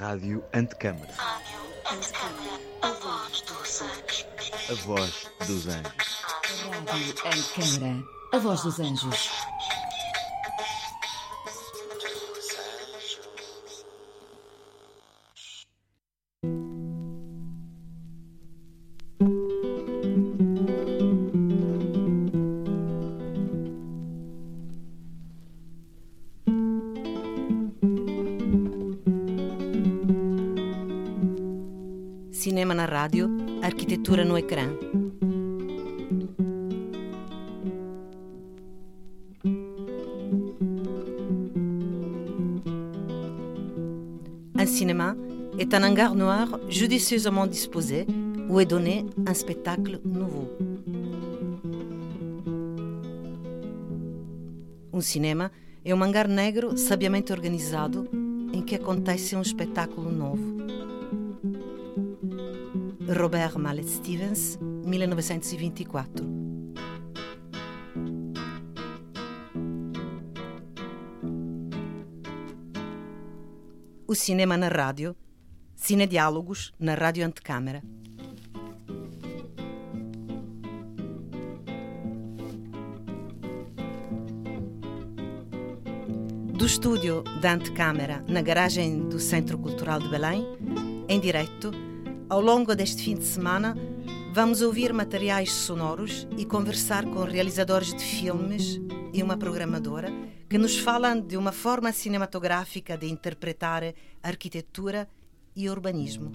Rádio Antecâmara. A voz dos anjos. A voz dos anjos. Rádio Antecâmara. A voz dos anjos. Judicieusement disposé où est donné un spectacle nouveau. Um cinema é um hangar negro sabiamente organizado em que acontece um espetáculo novo. Robert Mallet Stevens, 1924. O cinema na rádio, Cinediálogos na Rádio Antecâmara. Do estúdio da Antecâmara, na garagem do Centro Cultural de Belém, em direto, ao longo deste fim de semana, vamos ouvir materiais sonoros e conversar com realizadores de filmes e uma programadora que nos falam de uma forma cinematográfica de interpretar arquitetura e urbanismo.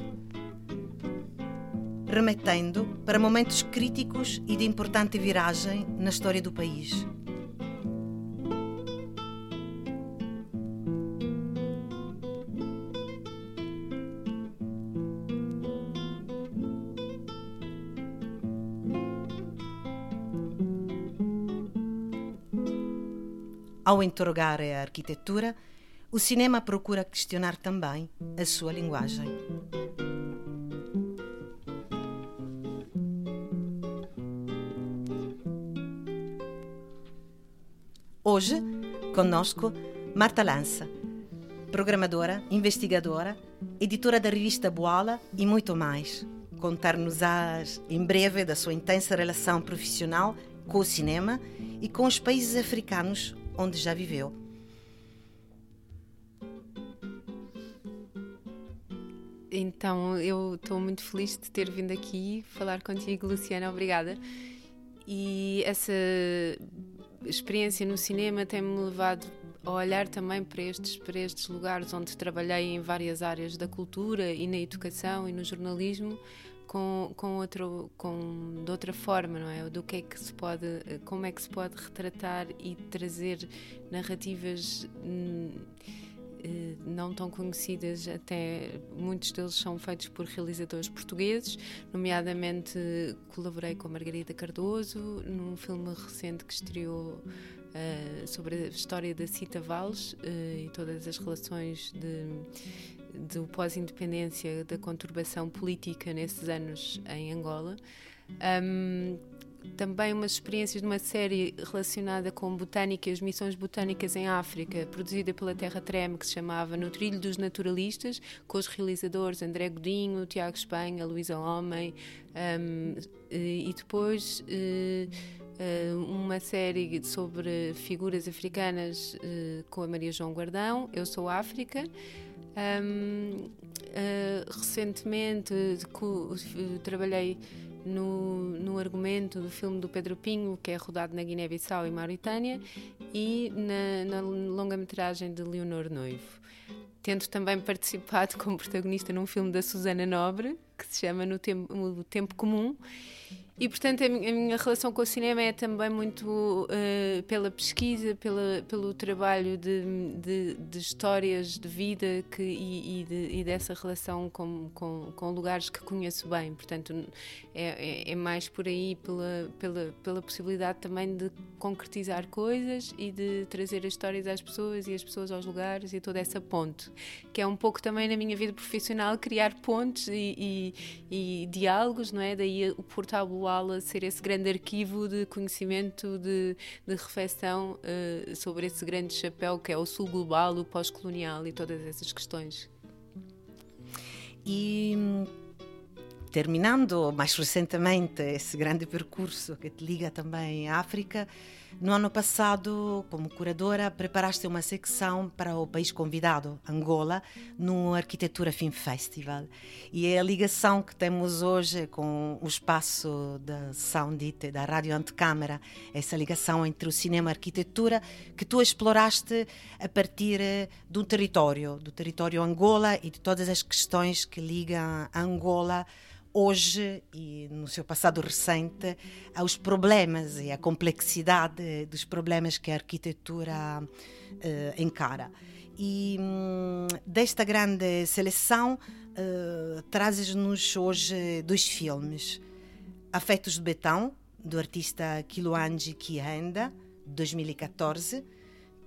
Remetendo para momentos críticos e de importante viragem na história do país. Ao interrogar a arquitetura, o cinema procura questionar também a sua linguagem. Hoje, conosco, Marta Lança, programadora, investigadora, editora da revista Boala e muito mais. Contar-nos-ás em breve da sua intensa relação profissional com o cinema e com os países africanos onde já viveu. Então, eu estou muito feliz de ter vindo aqui falar contigo, Luciana, obrigada. E essa experiência no cinema tem-me levado a olhar também para estes, para estes lugares onde trabalhei em várias áreas da cultura e na educação e no jornalismo com, com, outro, com de outra forma, não é? Do que é que se pode, como é que se pode retratar e trazer narrativas hum, não tão conhecidas, até muitos deles são feitos por realizadores portugueses, nomeadamente colaborei com a Margarida Cardoso num filme recente que estreou uh, sobre a história da Cita Valles uh, e todas as relações de do pós-independência, da conturbação política nesses anos em Angola. Um, também umas experiências de uma série relacionada com botânica e as missões botânicas em África, produzida pela Terra Treme, que se chamava No Trilho dos Naturalistas, com os realizadores André Godinho, Tiago Espanha, Luísa Homem, um, e depois uh, uma série sobre figuras africanas uh, com a Maria João Guardão, Eu Sou África. Um, uh, recentemente trabalhei no, no argumento do filme do Pedro Pinho, que é rodado na Guiné-Bissau e Mauritânia, e na, na longa-metragem de Leonor Noivo. Tento também participado como protagonista num filme da Susana Nobre, que se chama No Tempo, no Tempo Comum, e portanto a minha, relação com o cinema é também muito uh, pela pesquisa, pela, pelo trabalho de, de, de histórias de vida que, e, e, de, e dessa relação com, com, com, lugares que conheço bem. Portanto, é, é, é, mais por aí pela, pela, pela possibilidade também de concretizar coisas e de trazer as histórias às pessoas e as pessoas aos lugares e toda essa ponte, que é um pouco também na minha vida profissional criar pontes e, e, e diálogos, não é? Daí o portal Luala ser esse grande arquivo de conhecimento, de, de reflexão uh, sobre esse grande chapéu que é o sul global, o pós-colonial e todas essas questões. E terminando mais recentemente esse grande percurso que te liga também à África, no ano passado, como curadora, preparaste uma secção para o país convidado, Angola, no Arquitetura Film Festival. E é a ligação que temos hoje com o espaço da Soundit, da Rádio Antecâmara, essa ligação entre o cinema e a arquitetura que tu exploraste a partir do território, do território Angola e de todas as questões que ligam a Angola hoje e no seu passado recente aos problemas e à complexidade dos problemas que a arquitetura uh, encara. E um, desta grande seleção uh, trazes-nos hoje dois filmes: Afetos de Betão, do artista Kiluanji Kianda, 2014,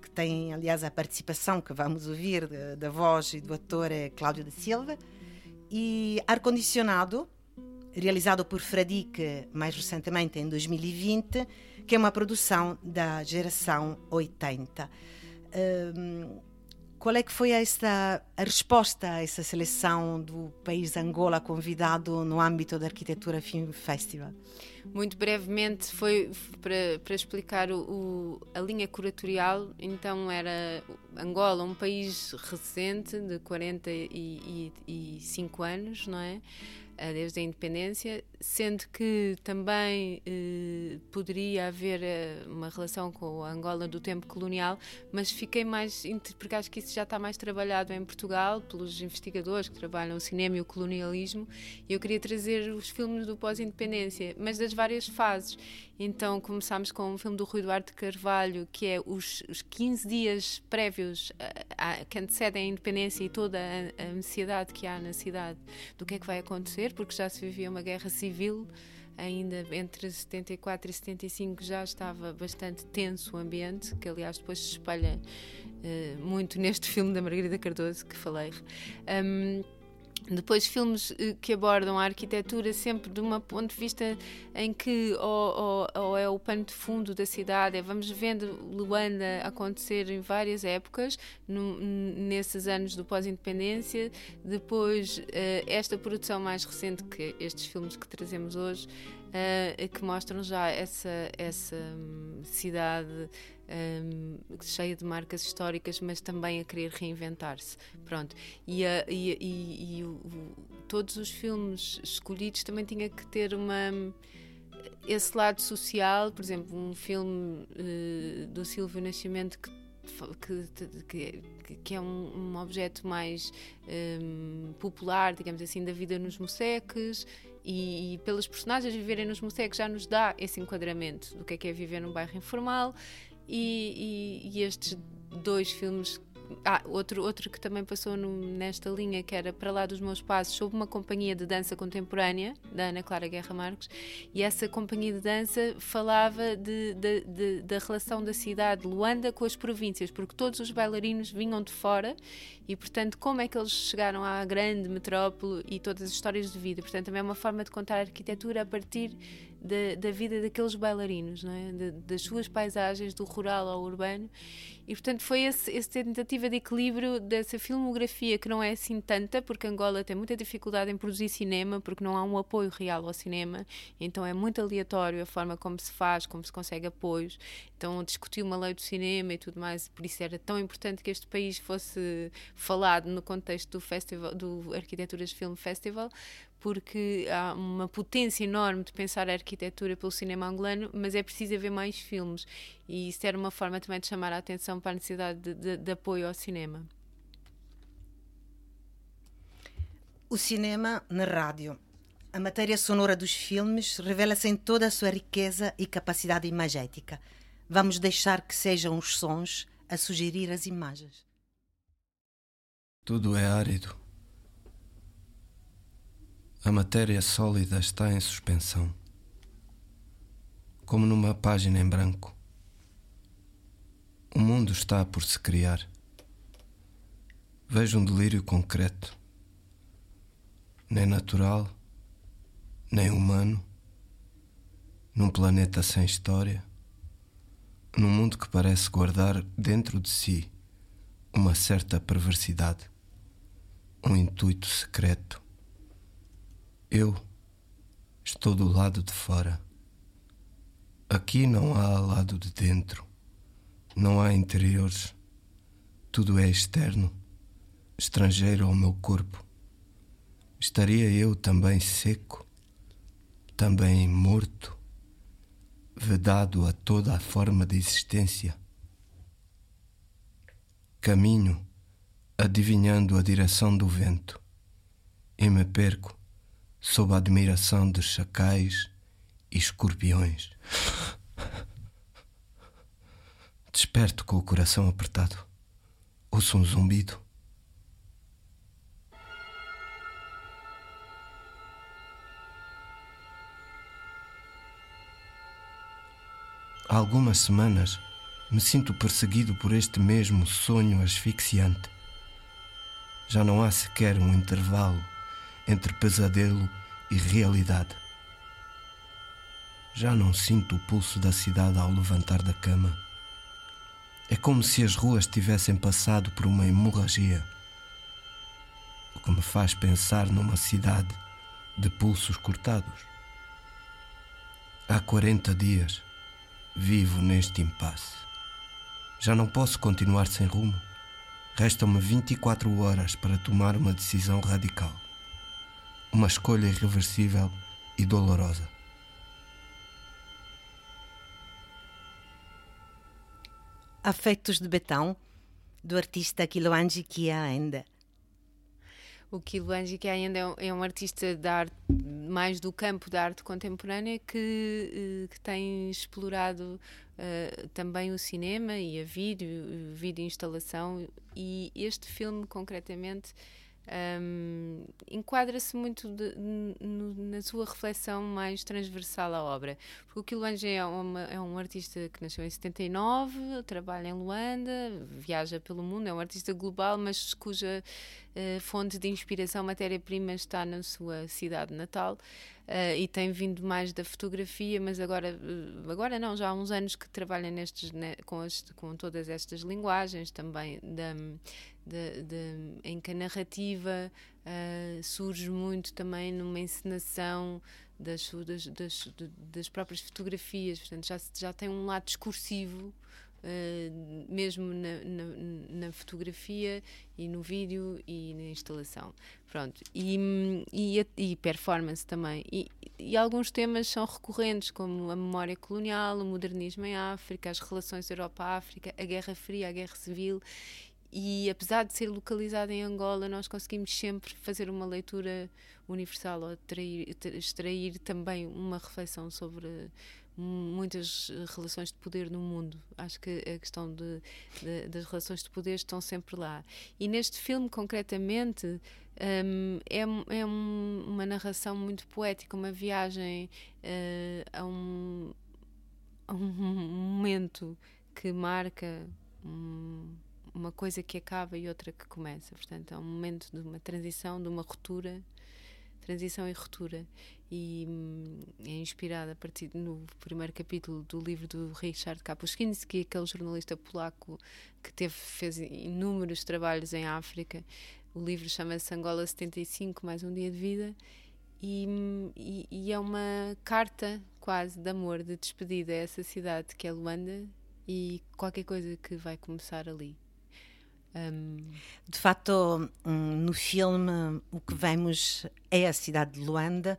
que tem, aliás, a participação que vamos ouvir da voz e do ator Cláudio da Silva, e Ar Condicionado, realizado por Fradique mais recentemente em 2020, que é uma produção da geração 80. Um, qual é que foi esta a resposta a essa seleção do país Angola convidado no âmbito da Arquitetura Film Festival? Muito brevemente foi para, para explicar o, o, a linha curatorial. Então era Angola, um país recente de 45 anos, não é? Desde a independência, sendo que também eh, poderia haver eh, uma relação com a Angola do tempo colonial, mas fiquei mais, porque acho que isso já está mais trabalhado em Portugal, pelos investigadores que trabalham o cinema e o colonialismo, e eu queria trazer os filmes do pós-independência, mas das várias fases. Então começámos com um filme do Rui Duarte Carvalho, que é os, os 15 dias prévios a, a, que antecedem a independência e toda a, a ansiedade que há na cidade do que é que vai acontecer, porque já se vivia uma guerra civil ainda entre 74 e 75 já estava bastante tenso o ambiente, que aliás depois se espalha uh, muito neste filme da Margarida Cardoso que falei. Um, depois, filmes eh, que abordam a arquitetura sempre de um ponto de vista em que ou, ou, ou, é o pano de fundo da cidade, é, vamos vendo Luanda acontecer em várias épocas, no, nesses anos do pós-independência. Depois, uh, esta produção mais recente, que estes filmes que trazemos hoje, uh, que mostram já essa, essa um, cidade um, cheia de marcas históricas, mas também a querer reinventar-se. Pronto. E, a, e, e, e o, todos os filmes escolhidos também tinha que ter uma esse lado social, por exemplo, um filme uh, do Silvio Nascimento que que, que, que, é um, um objeto mais um, popular, digamos assim, da vida nos moceques e, e pelos personagens viverem nos moceques já nos dá esse enquadramento do que é que é viver num bairro informal e, e, e estes dois filmes ah, outro, outro que também passou no, nesta linha, que era Para Lá dos Meus Passos, sob uma companhia de dança contemporânea, da Ana Clara Guerra Marques, e essa companhia de dança falava de, de, de, da relação da cidade de Luanda com as províncias, porque todos os bailarinos vinham de fora e, portanto, como é que eles chegaram à grande metrópole e todas as histórias de vida. Portanto, também é uma forma de contar a arquitetura a partir da, da vida daqueles bailarinos, não é? De, das suas paisagens, do rural ao urbano. E, portanto, foi essa tentativa de equilíbrio dessa filmografia que não é assim tanta, porque Angola tem muita dificuldade em produzir cinema, porque não há um apoio real ao cinema, então é muito aleatório a forma como se faz, como se consegue apoios. Então, discutiu uma lei do cinema e tudo mais, por isso era tão importante que este país fosse falado no contexto do festival, do Arquiteturas Film Festival, porque há uma potência enorme de pensar a arquitetura pelo cinema angolano, mas é preciso haver mais filmes. E isso era uma forma também de chamar a atenção para a necessidade de, de, de apoio ao cinema. O cinema na rádio. A matéria sonora dos filmes revela-se em toda a sua riqueza e capacidade imagética. Vamos deixar que sejam os sons a sugerir as imagens. Tudo é árido a matéria sólida está em suspensão, como numa página em branco. O mundo está por se criar. Vejo um delírio concreto, nem natural, nem humano, num planeta sem história, num mundo que parece guardar dentro de si uma certa perversidade, um intuito secreto Eu estou do lado de fora. Aqui não há lado de dentro. Não há interiores. Tudo é externo, estrangeiro ao meu corpo. Estaria eu também seco, também morto, vedado a toda a forma de existência? Caminho adivinhando a direção do vento e me perco sob a admiração de chacais e escorpiões. Desperto com o coração apertado. Ouço um zumbido. Há algumas semanas me sinto perseguido por este mesmo sonho asfixiante. Já não há sequer um intervalo entre pesadelo e realidade. Já não sinto o pulso da cidade ao levantar da cama. É como se as ruas tivessem passado por uma hemorragia, o que me faz pensar numa cidade de pulsos cortados. Há 40 dias vivo neste impasse. Já não posso continuar sem rumo. Restam-me 24 horas para tomar uma decisão radical. Uma escolha irreversível e dolorosa. Afetos de Betão, do artista Kiloanji Kia ainda. O Kiloanji Kia ainda é um, é artista de arte, mais do campo da arte contemporânea que, eh, que tem explorado uh, também o cinema e a vídeo, vídeo instalação e este filme concretamente um, enquadra-se muito de, no, na sua reflexão mais transversal à obra. Porque o Kilange é, é um artista que nasceu em 79, trabalha em Luanda, viaja pelo mundo, é um artista global, mas cuja uh, fonte de inspiração, matéria-prima, está na sua cidade natal. Uh, e tem vindo mais da fotografia, mas agora, uh, agora não, já há uns anos que trabalha nestes, né, com, as, com todas estas linguagens também de, de, em que a narrativa uh, surge muito também numa encenação das, das, das, das, próprias fotografias, portanto já, já tem um lado discursivo Uh, mesmo na, na, na, fotografia e no vídeo e na instalação. Pronto. E, e, e performance também. E, e, alguns temas são recorrentes, como a memória colonial, o modernismo em África, as relações Europa-África, a Guerra Fria, a Guerra Civil e apesar de ser localizado em Angola, nós conseguimos sempre fazer uma leitura universal ou trair, extrair também uma reflexão sobre muitas relações de poder no mundo. Acho que a questão de, de, das relações de poder estão sempre lá. E neste filme, concretamente, um, é, é um, uma narração muito poética, uma viagem uh, a, um, a um momento que marca. Um, uma coisa que acaba e outra que começa. Portanto, é um momento de uma transição, de uma ruptura, transição e ruptura. E hum, é inspirada a partir no primeiro capítulo do livro do Richard Kapuscinski, aquele jornalista polaco que teve, fez inúmeros trabalhos em África. O livro chama-se Angola 75, mais um dia de vida. E, hum, e, e, é uma carta quase de amor, de despedida a essa cidade que é Luanda e qualquer coisa que vai começar ali. Um... De facto, no filme, o que vemos é a cidade de Luanda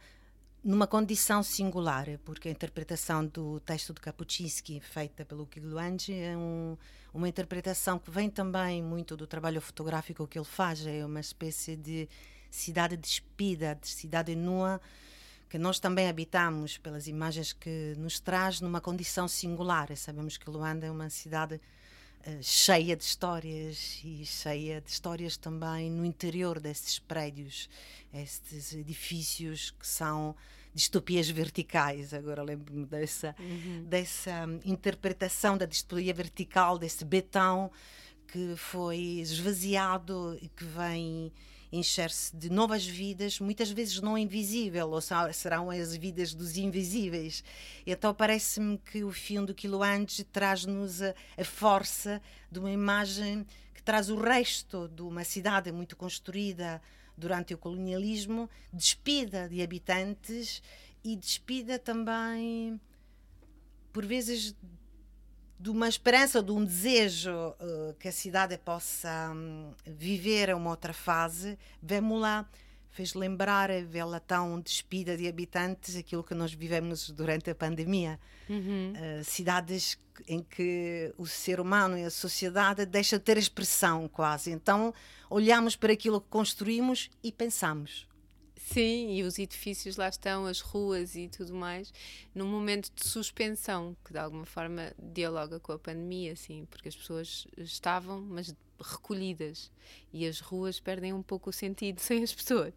numa condição singular, porque a interpretação do texto de Kapuscinski, feita pelo Kiluanji, é um, uma interpretação que vem também muito do trabalho fotográfico que ele faz, é uma espécie de cidade despida, de cidade nua, que nós também habitamos pelas imagens que nos traz numa condição singular. Sabemos que Luanda é uma cidade eh, cheia de histórias e cheia de histórias também no interior desses prédios, estes edifícios que são distopias verticais. Agora lembro-me dessa, uhum. dessa interpretação da distopia vertical, desse betão que foi esvaziado e que vem encher-se de novas vidas, muitas vezes não invisível, ou serão as vidas dos invisíveis. Então parece-me que o filme do Quilo traz-nos a, a força de uma imagem que traz o resto de uma cidade muito construída durante o colonialismo, despida de habitantes e despida também, por vezes, de uma esperança, de um desejo uh, que a cidade possa um, viver uma outra fase. Vemos lá fez lembrar, vê-la tão despida de habitantes, aquilo que nós vivemos durante a pandemia. Uhum. Uh, cidades em que o ser humano e a sociedade deixa de ter expressão quase. Então olhamos para aquilo que construímos e pensamos. Sim, e os edifícios lá estão, as ruas e tudo mais, num momento de suspensão, que de alguma forma dialoga com a pandemia, assim, porque as pessoas estavam, mas recolhidas e as ruas perdem um pouco o sentido sem as pessoas.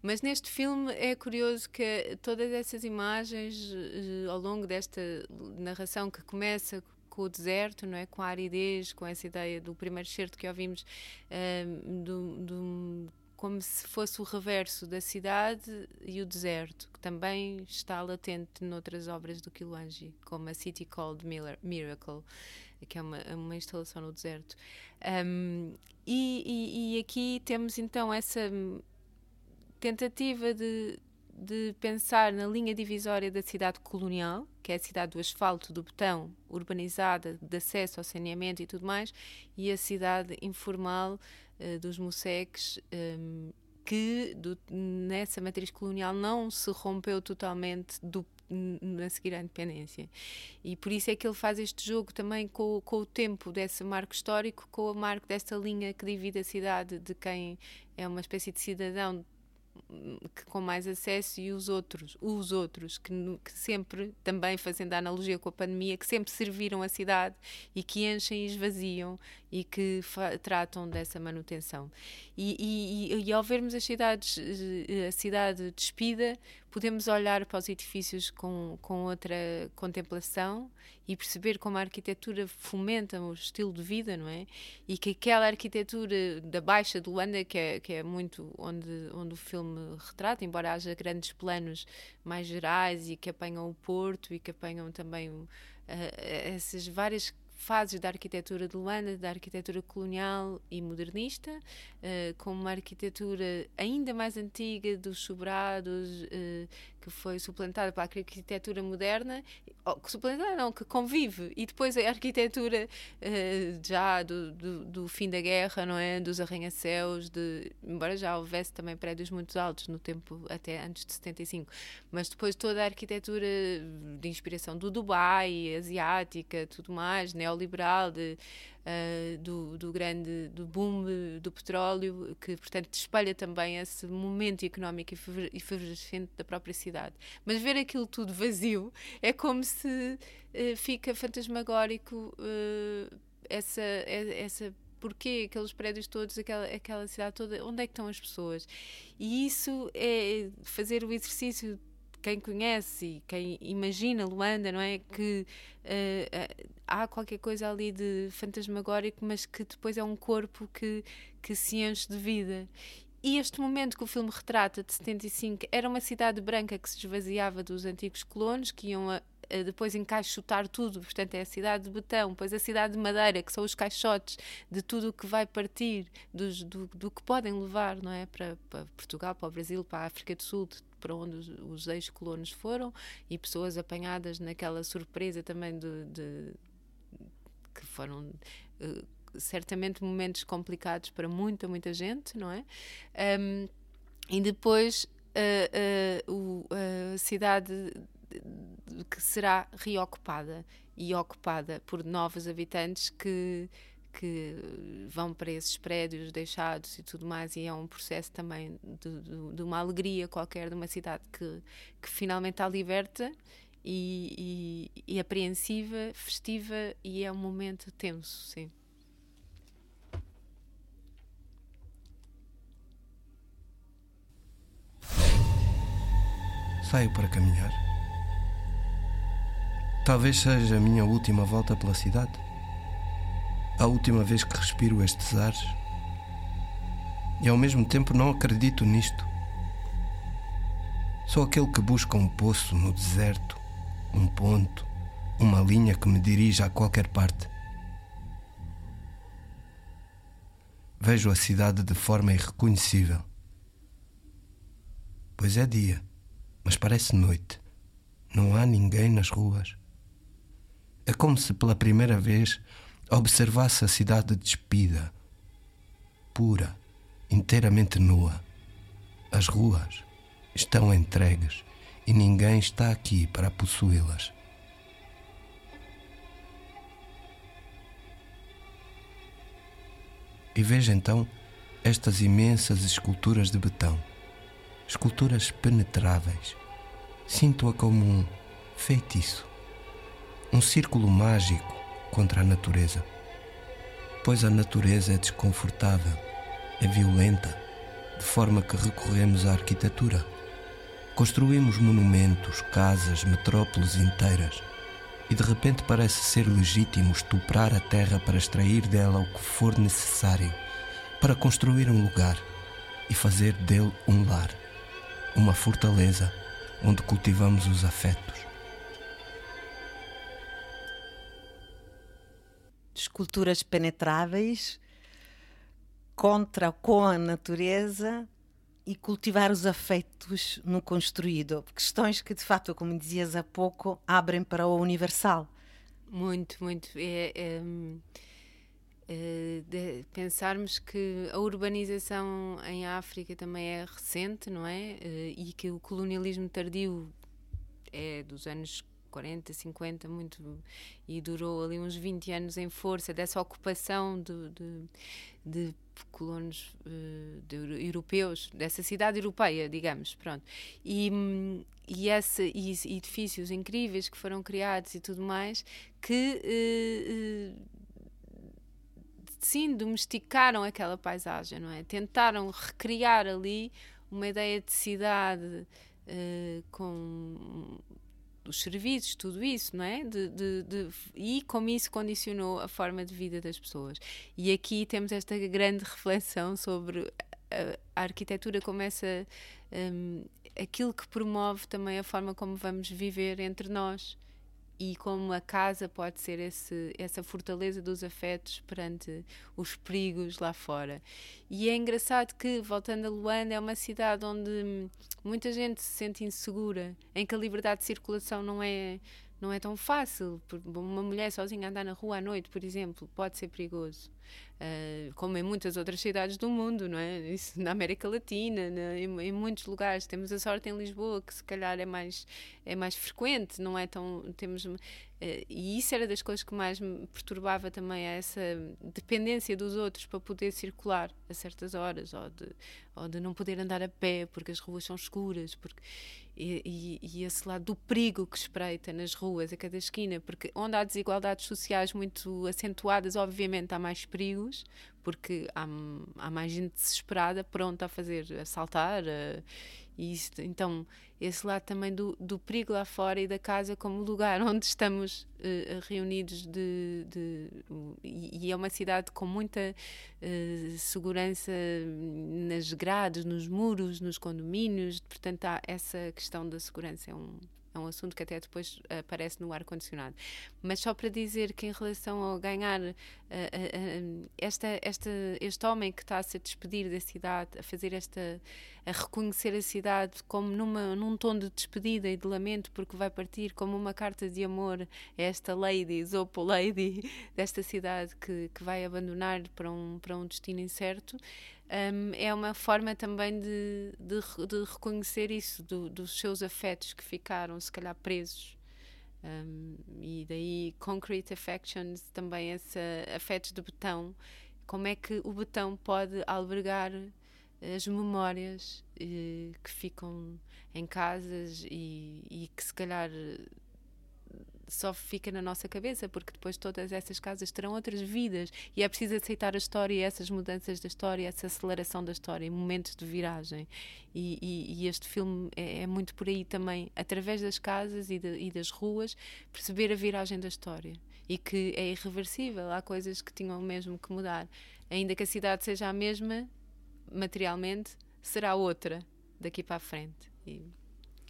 Mas neste filme é curioso que todas essas imagens eh, ao longo desta narração que começa com o deserto, não é? com a aridez, com essa ideia do primeiro certo que ouvimos um, do, do como se fosse o reverso da cidade e o deserto, que também está latente noutras obras do Quilangi, como a City Called Miracle, que é uma, uma instalação no deserto. Um, e, e, e aqui temos então essa tentativa de, de pensar na linha divisória da cidade colonial, que é a cidade do asfalto, do betão, urbanizada, de acesso ao saneamento e tudo mais, e a cidade informal uh, dos museques, um, que do, nessa matriz colonial não se rompeu totalmente do a seguir à independência. E por isso é que ele faz este jogo também com, com o tempo desse marco histórico, com o marco desta linha que divide a cidade de quem é uma espécie de cidadão que com mais acesso e os outros, os outros que, que, sempre, também fazendo a analogia com a pandemia, que sempre serviram a cidade e que enchem e esvaziam e que tratam dessa manutenção. E, e, e, ao vermos as cidades, eh, a cidade despida, podemos olhar para os edifícios com, com outra contemplação e perceber como a arquitetura fomenta o estilo de vida, não é? E que aquela arquitetura da Baixa de Luanda, que é, que é muito onde, onde o filme retrata, embora haja grandes planos mais gerais e que apanham o Porto e que apanham também uh, essas várias fases da arquitetura de Luanda, da arquitetura colonial e modernista, uh, com uma arquitetura ainda mais antiga dos sobrados, uh, que foi suplantada pela arquitetura moderna, que suplantada não, que convive, e depois a arquitetura uh, já do, do, do, fim da guerra, não é? Dos arranha-céus, embora já houvesse também prédios muito altos no tempo até antes de 75, mas depois toda a arquitetura de inspiração do Dubai, asiática, tudo mais, neoliberal, de uh, do, do, grande do boom do petróleo, que portanto espelha também esse momento económico efervescente da própria cidade. Mas ver aquilo tudo vazio é como se uh, fica fantasmagórico uh, essa, essa porquê aqueles prédios todos, aquela, aquela cidade toda, onde é que estão as pessoas? E isso é fazer o exercício quem conhece e quem imagina Luanda, não é? Que uh, há qualquer coisa ali de fantasmagórico, mas que depois é um corpo que, que se enche de vida. E este momento que o filme retrata, de 75, era uma cidade branca que se esvaziava dos antigos colonos, que iam a, depois encaixotar tudo, portanto é a cidade de betão, depois a cidade de madeira, que são os caixotes de tudo o que vai partir, dos, do, do que podem levar não é? para, para Portugal, para o Brasil, para a África do Sul, para onde os, os ex-colonos foram e pessoas apanhadas naquela surpresa também de, de que foram uh, certamente momentos complicados para muita, muita gente, não é? Um, e depois uh, uh, a cidade que será reocupada e ocupada por novos habitantes que que vão para esses prédios deixados e tudo mais, e é um processo também de, de, de uma alegria qualquer de uma cidade que, que finalmente está liberta e, e, e, apreensiva, festiva, e é um momento tenso, sim. Saio para caminhar. Talvez seja a minha última volta pela cidade a última vez que respiro estes ares. E ao mesmo tempo não acredito nisto. Sou aquele que busca um poço no deserto, um ponto, uma linha que me dirija a qualquer parte. vejo a cidade de forma irreconhecível. Pois é dia, mas parece noite. Não há ninguém nas ruas. É como se pela primeira vez observasse a cidade despida, pura, inteiramente nua. As ruas estão entregues e ninguém está aqui para possuí-las. E veja então estas imensas esculturas de betão, esculturas penetráveis. Sinto-a como um feitiço, um círculo mágico contra a natureza. Pois a natureza é desconfortável, é violenta, de forma que recorremos à arquitetura. Construímos monumentos, casas, metrópoles inteiras e de repente parece ser legítimo estuprar a terra para extrair dela o que for necessário para construir um lugar e fazer dele um lar, uma fortaleza onde cultivamos os afetos. Esculturas penetráveis contra com a natureza e cultivar os afetos no construído. Questões que, de fato, como dizias há pouco, abrem para o universal. Muito, muito. É, é, é, pensarmos que a urbanização em África também é recente, não é? Eh, e que o colonialismo tardio é dos anos 40, 50, muito, e durou ali uns 20 anos em força dessa ocupação de, de, de colonos uh, de, europeus, dessa cidade europeia, digamos, pronto. E, e, esse, e edifícios incríveis que foram criados e tudo mais, que uh, uh, sim, domesticaram aquela paisagem, não é? Tentaram recriar ali uma ideia de cidade com os serviços, tudo isso, não é? De, de, de, e como isso condicionou a forma de vida das pessoas. E aqui temos esta grande reflexão sobre a, a arquitetura como essa, um, aquilo que promove também a forma como vamos viver entre nós e como a casa pode ser esse, essa fortaleza dos afetos perante os perigos lá fora. E é engraçado que, voltando a Luanda, é uma cidade onde muita gente se sente insegura, em que a liberdade de circulação não é, não é tão fácil. Uma mulher sozinha andar na rua à noite, por exemplo, pode ser perigoso. Uh, como em muitas outras cidades do mundo, não é? Isso na América Latina, na, em, em, muitos lugares. Temos a sorte em Lisboa, que se calhar é mais, é mais frequente, não é tão. Temos, uh, e isso era das coisas que mais me perturbava também, essa dependência dos outros para poder circular a certas horas, ou de, ou de não poder andar a pé porque as ruas são escuras. Porque, e, e, esse lado do perigo que espreita nas ruas, a cada esquina, porque onde há desigualdades sociais muito acentuadas, obviamente há mais perigos, porque há, há mais gente desesperada, pronta a fazer, a saltar. A, isso, então, esse lado também do, do perigo lá fora e da casa como lugar onde estamos uh, reunidos de, de uh, e, e, é uma cidade com muita uh, segurança nas grades, nos muros, nos condomínios, portanto há essa questão da segurança é um é um assunto que até depois aparece no ar-condicionado. Mas só para dizer que, em relação ao ganhar uh, uh, esta, esta, este homem que está a se despedir da cidade, a fazer esta. a reconhecer a cidade como numa, num tom de despedida e de lamento, porque vai partir como uma carta de amor a esta lady, Zopo Lady, desta cidade que, que vai abandonar para um, para um destino incerto um, é uma forma também de, de, de reconhecer isso, do, dos seus afetos que ficaram, se calhar, presos. Um, e daí Concrete Affections, também esse afetos de betão. Como é que o betão pode albergar as memórias eh, que ficam em casas e, e que se calhar só fica na nossa cabeça, porque depois todas essas casas terão outras vidas e é preciso aceitar a história essas mudanças da história, essa aceleração da história, momentos de viragem. E, e, e este filme é, é, muito por aí também, através das casas e, de, e das ruas, perceber a viragem da história e que é irreversível, há coisas que tinham mesmo que mudar. Ainda que a cidade seja a mesma, materialmente, será outra daqui para a frente. E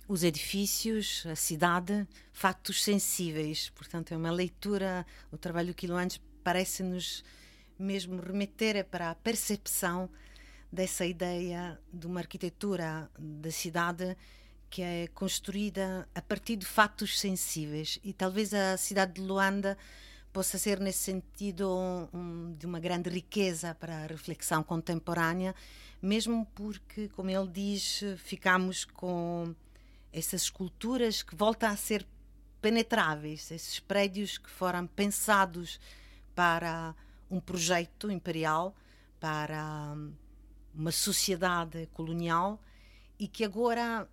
os edifícios, a cidade, factos sensíveis. Portanto, é uma leitura. O trabalho do Quilo Antes parece-nos mesmo remeter para a percepção dessa ideia de uma arquitetura da cidade que é construída a partir de fatos sensíveis e talvez a cidade de Luanda possa ser nesse sentido um, de uma grande riqueza para a reflexão contemporânea, mesmo porque, como ele diz, ficamos com essas esculturas que voltam a ser penetráveis, esses prédios que foram pensados para um projeto imperial, para uma sociedade colonial e que agora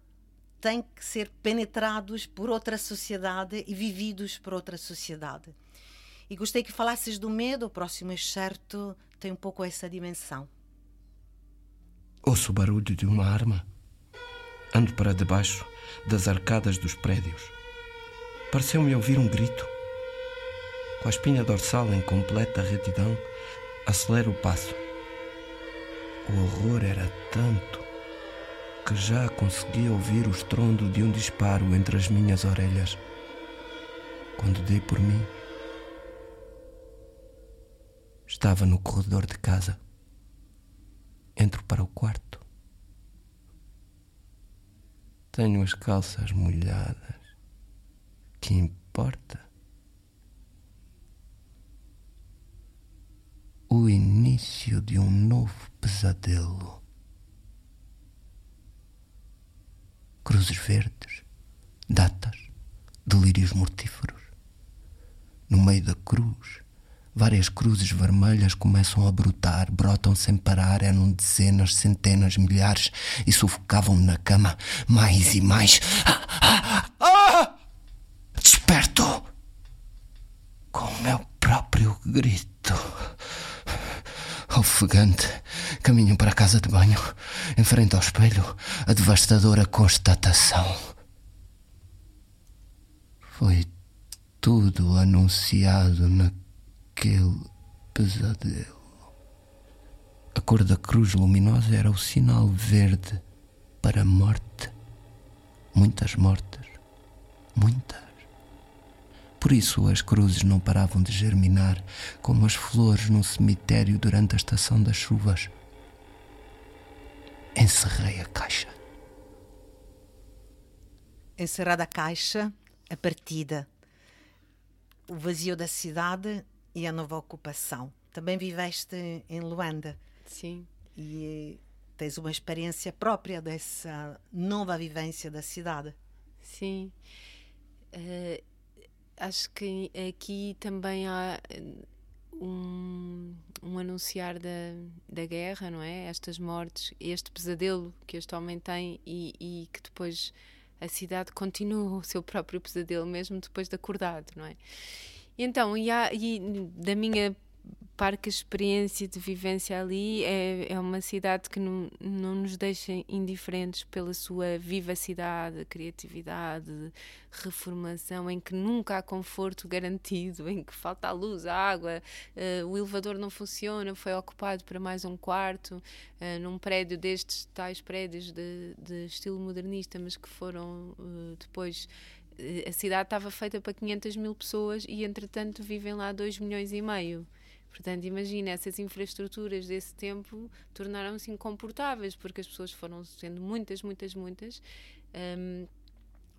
têm que ser penetrados por outra sociedade e vividos por outra sociedade. E gostei que falasses do medo, o próximo excerto tem um pouco essa dimensão. Ouço o barulho de uma arma. Ando para debaixo das arcadas dos prédios. Pareceu-me ouvir um grito. Com a espinha dorsal em completa retidão, acelero o passo. O horror era tanto que já consegui ouvir o estrondo de um disparo entre as minhas orelhas. Quando dei por mim, estava no corredor de casa. Entro para o quarto. Tenho as calças molhadas. Que importa? o início de um novo pesadelo. Cruzes verdes, datas, delírios mortíferos. No meio da cruz, várias cruzes vermelhas começam a brotar, brotam sem parar, eram dezenas, centenas, milhares e sufocavam-me na cama mais e mais. Ah, ah, ah! Desperto com o meu próprio grito ofegante, caminho para a casa de banho, em frente ao espelho, a devastadora constatação. Foi tudo anunciado naquele pesadelo. A cor da cruz luminosa era o sinal verde para a morte. Muitas mortes. Muitas. Por isso as cruzes não paravam de germinar, como as flores num cemitério durante a estação das chuvas. Encerrei a caixa. Encerrada a caixa, a partida, o vazio da cidade e a nova ocupação. Também viveste em Luanda. Sim. E tens uma experiência própria dessa nova vivência da cidade. Sim. Uh, acho que aqui também há eh, um, um anunciar da, da guerra, não é? Estas mortes, este pesadelo que este homem tem e, e que depois a cidade continua o seu próprio pesadelo, mesmo depois de acordado, não é? Então, e, há, e da minha parque experiência de vivência ali é, é uma cidade que não, não nos deixa indiferentes pela sua vivacidade, criatividade, reformação, em que nunca há conforto garantido, em que falta a luz, a água, uh, o elevador não funciona, foi ocupado para mais um quarto, uh, num prédio destes tais prédios de, de estilo modernista, mas que foram uh, depois a cidade estava feita para 500 mil pessoas e entretanto vivem lá 2 milhões e meio. Portanto, imagina, essas infraestruturas desse tempo tornaram-se incomportáveis, porque as pessoas foram sendo muitas, muitas, muitas. Um,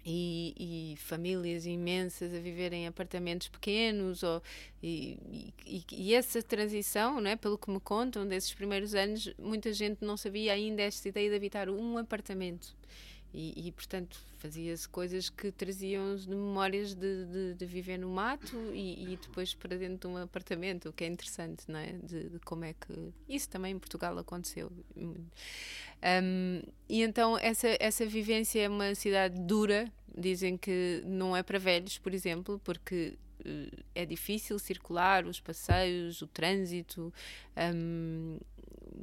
e, e, famílias imensas a viver em apartamentos pequenos ou, e, e, e, essa transição, não é? pelo que me contam, desses primeiros anos, muita gente não sabia ainda esta ideia de habitar um apartamento. E, e, portanto fazia-se coisas que traziam de memórias de, de, de, viver no mato e, e, depois para dentro de um apartamento, o que é interessante, não é? De, de como é que isso também em Portugal aconteceu. Um, e então essa, essa vivência é uma cidade dura, dizem que não é para velhos, por exemplo, porque uh, é difícil circular, os passeios, o trânsito, um,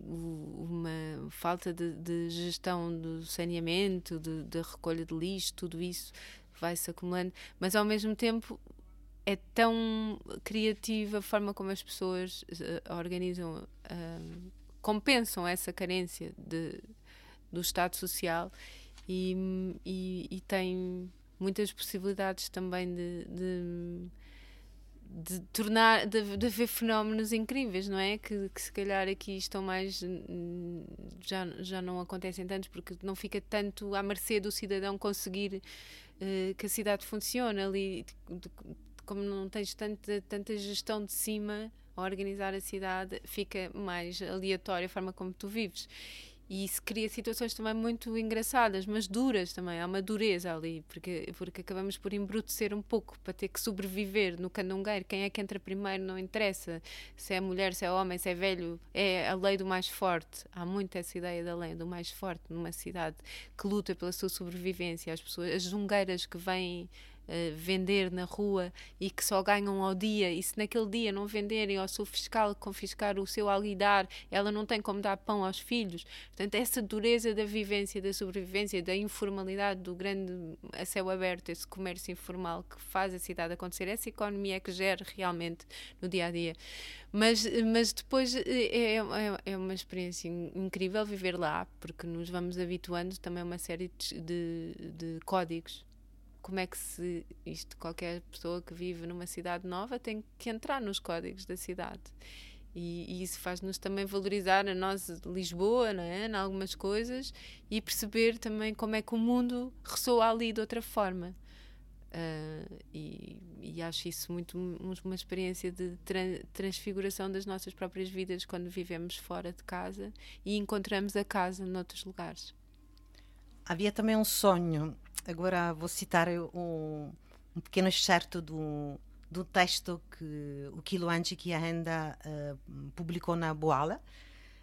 uma falta de, de, gestão do saneamento, de, recolha de lixo, tudo isso vai se acumulando, mas ao mesmo tempo é tão criativa a forma como as pessoas uh, organizam, uh, compensam essa carência de, do Estado Social e, e, e tem muitas possibilidades também de, de de tornar de, de fenómenos incríveis não é? Que, que, se calhar aqui estão mais já já não acontecem tantos porque não fica tanto à mercê do cidadão conseguir uh, que a cidade funcione ali de, como não tens tanta tanta gestão de cima a organizar a cidade fica mais aleatória a forma como tu vives e isso cria situações também muito engraçadas, mas duras também. Há uma dureza ali, porque, porque acabamos por embrutecer um pouco para ter que sobreviver no candongueiro. Quem é que entra primeiro não interessa. Se é mulher, se é homem, se é velho, é a lei do mais forte. Há muito essa ideia da lei do mais forte numa cidade que luta pela sua sobrevivência. As pessoas, as jungueiras que vêm uh, vender na rua e que só ganham ao dia, e se naquele dia não venderem ao seu fiscal confiscar o seu alguidar, ela não tem como dar pão aos filhos. Portanto, essa dureza da vivência, da sobrevivência, da informalidade, do grande a céu aberto, esse comércio informal que faz a cidade acontecer, essa economia é que gera realmente no dia a dia. Mas, mas depois eh, é, é, é uma experiência incrível viver lá, porque nos vamos habituando também a uma série de, de, de códigos como é que se isto qualquer pessoa que vive numa cidade nova tem que entrar nos códigos da cidade. E, e isso faz-nos também valorizar a nós Lisboa, não é, em algumas coisas e perceber também como é que o mundo ressoa ali de outra forma. Uh, e, e, acho isso muito uma experiência de tra transfiguração das nossas próprias vidas quando vivemos fora de casa e encontramos a casa noutros lugares. Havia também um sonho Agora vou citar um, um pequeno excerto do, do texto que o Kilo Anji que ainda uh, publicou na Boala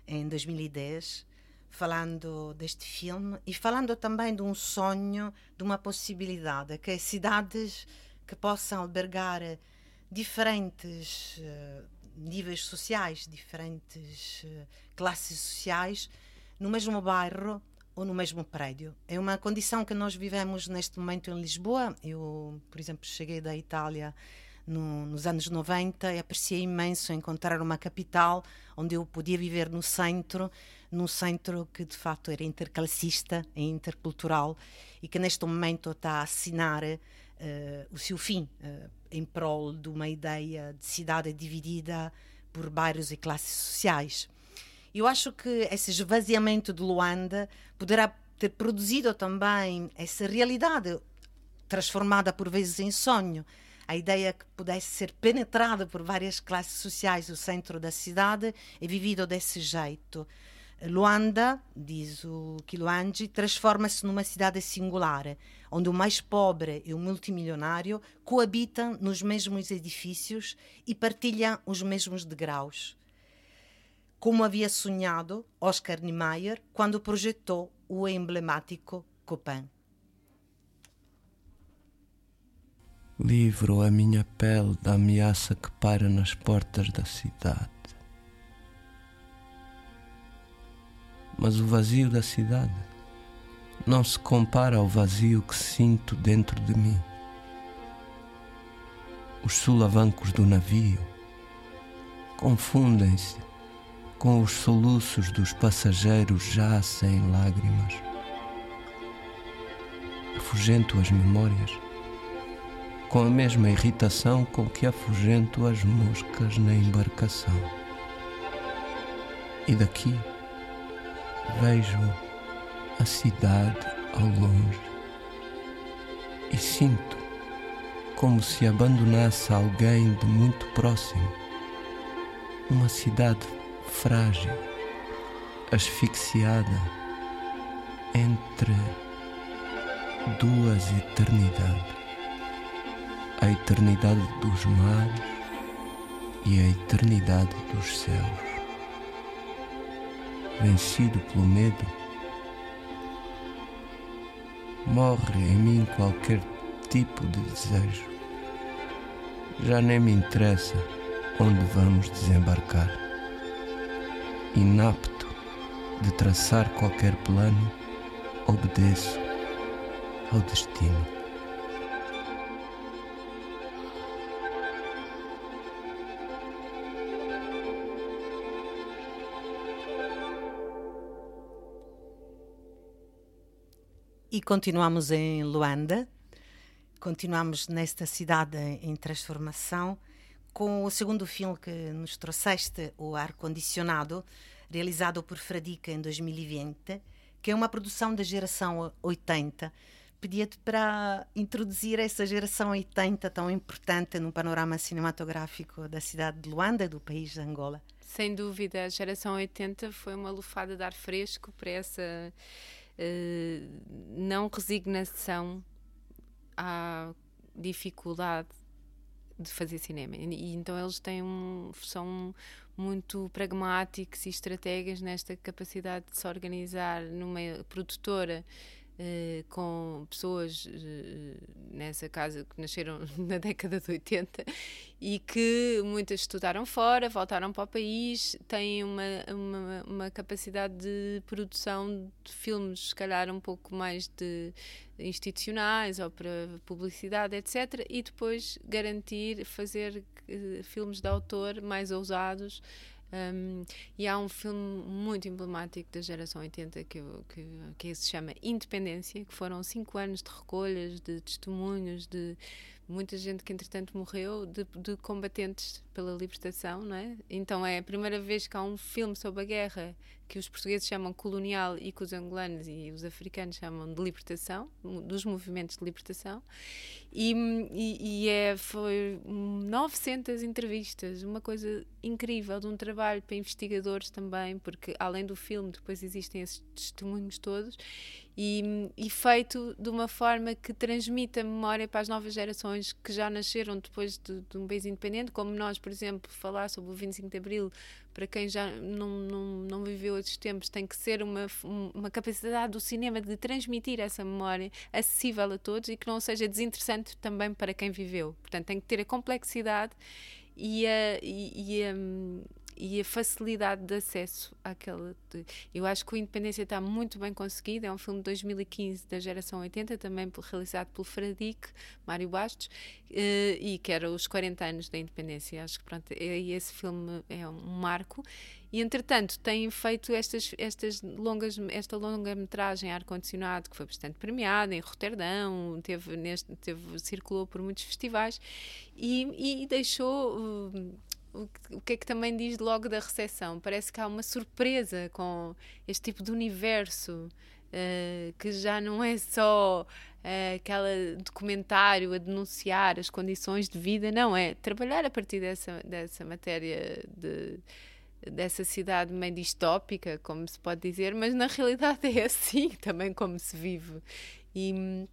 em 2010 falando deste filme e falando também de um sonho, de uma possibilidade, que é cidades que possam albergar diferentes uh, níveis sociais, diferentes uh, classes sociais no mesmo bairro ou no mesmo prédio. É uma condição que nós vivemos neste momento em Lisboa. Eu, por exemplo, cheguei da Itália no, nos anos 90 e apreciei imenso encontrar uma capital onde eu podia viver no centro, num centro que de facto era interclassista e intercultural e que neste momento está a assinar uh, o seu fim uh, em prol de uma ideia de cidade dividida por bairros e classes sociais. Eu acho que esse esvaziamento de Luanda poderá ter produzido também essa realidade transformada por vezes em sonho. A ideia que pudesse ser penetrada por várias classes sociais o centro da cidade e vivido desse jeito. Luanda, diz o Kiluanji, transforma-se numa cidade singular, onde o mais pobre e o multimilionário coabitam nos mesmos edifícios e partilham os mesmos degraus como havia sonhado Oscar Niemeyer quando projetou o emblemático Copan. Livro a minha pele da ameaça que para nas portas da cidade. Mas o vazio da cidade não se compara ao vazio que sinto dentro de mim. Os sulavancos do navio confundem-se com os soluços dos passageiros já sem lágrimas. Afugento as memórias, com a mesma irritação com que afugento as moscas na embarcação. E daqui vejo a cidade ao longe e sinto como se abandonasse alguém de muito próximo, uma cidade frágil, asfixiada entre duas eternidades a eternidade dos mares e a eternidade dos céus. Vencido pelo medo, morre em mim qualquer tipo de desejo. Já nem me interessa onde vamos desembarcar inapto de traçar qualquer plano, obedeço ao destino. E continuamos em Luanda, continuamos nesta cidade em transformação com o segundo filme que nos trouxeste, O Ar Condicionado, realizado por Fradica em 2020, que é uma produção da geração 80. Pedia-te para introduzir essa geração 80 tão importante no panorama cinematográfico da cidade de Luanda, do país de Angola. Sem dúvida, a geração 80 foi uma lufada de ar fresco para essa uh, não resignação à dificuldade de fazer cinema. E, então eles têm um, são muito pragmáticos e estrategas nesta capacidade de se organizar numa produtora Uh, com pessoas uh, nessa casa que nasceram na década de 80 e que muitas estudaram fora, voltaram para o país, têm uma, uma, uma, capacidade de produção de filmes, se calhar um pouco mais de institucionais ou para publicidade, etc. E depois garantir fazer filmes de autor mais ousados um, e há um filme muito emblemático da geração 80 que, que, que se chama Independência, que foram cinco anos de recolhas, de testemunhos, de muita gente que entretanto morreu de, de, combatentes pela libertação, não é? Então é a primeira vez que há um filme sobre a guerra que os portugueses chamam colonial e que os angolanos e os africanos chamam de libertação, dos movimentos de libertação. E, e, e é, foi 900 entrevistas, uma coisa incrível, de um trabalho para investigadores também, porque além do filme depois existem esses testemunhos todos e, e, feito de uma forma que transmita memória para as novas gerações que já nasceram depois de, de, um país independente, como nós, por exemplo, falar sobre o 25 de Abril, para quem já não, não, não viveu esses tempos, tem que ser uma, uma capacidade do cinema de transmitir essa memória acessível a todos e que não seja desinteressante também para quem viveu. Portanto, tem que ter a complexidade e a. E, e a e a facilidade de acesso àquela. Eu acho que o Independência está muito bem conseguido. É um filme de 2015 da geração 80, também realizado pelo Fradique, Mário Bastos, uh, e que era os 40 anos da Independência. Acho que pronto, é, esse filme é um marco. E entretanto têm feito estas, estas longas, esta longa metragem ar-condicionado que foi bastante premiada em Roterdão, teve, neste, teve, circulou por muitos festivais e, e deixou. O que é que também diz logo da recepção? Parece que há uma surpresa com este tipo de universo uh, que já não é só uh, aquele documentário a denunciar as condições de vida, não é trabalhar a partir dessa, dessa matéria de dessa cidade meio distópica, como se pode dizer, mas na realidade é assim também como se vive. E,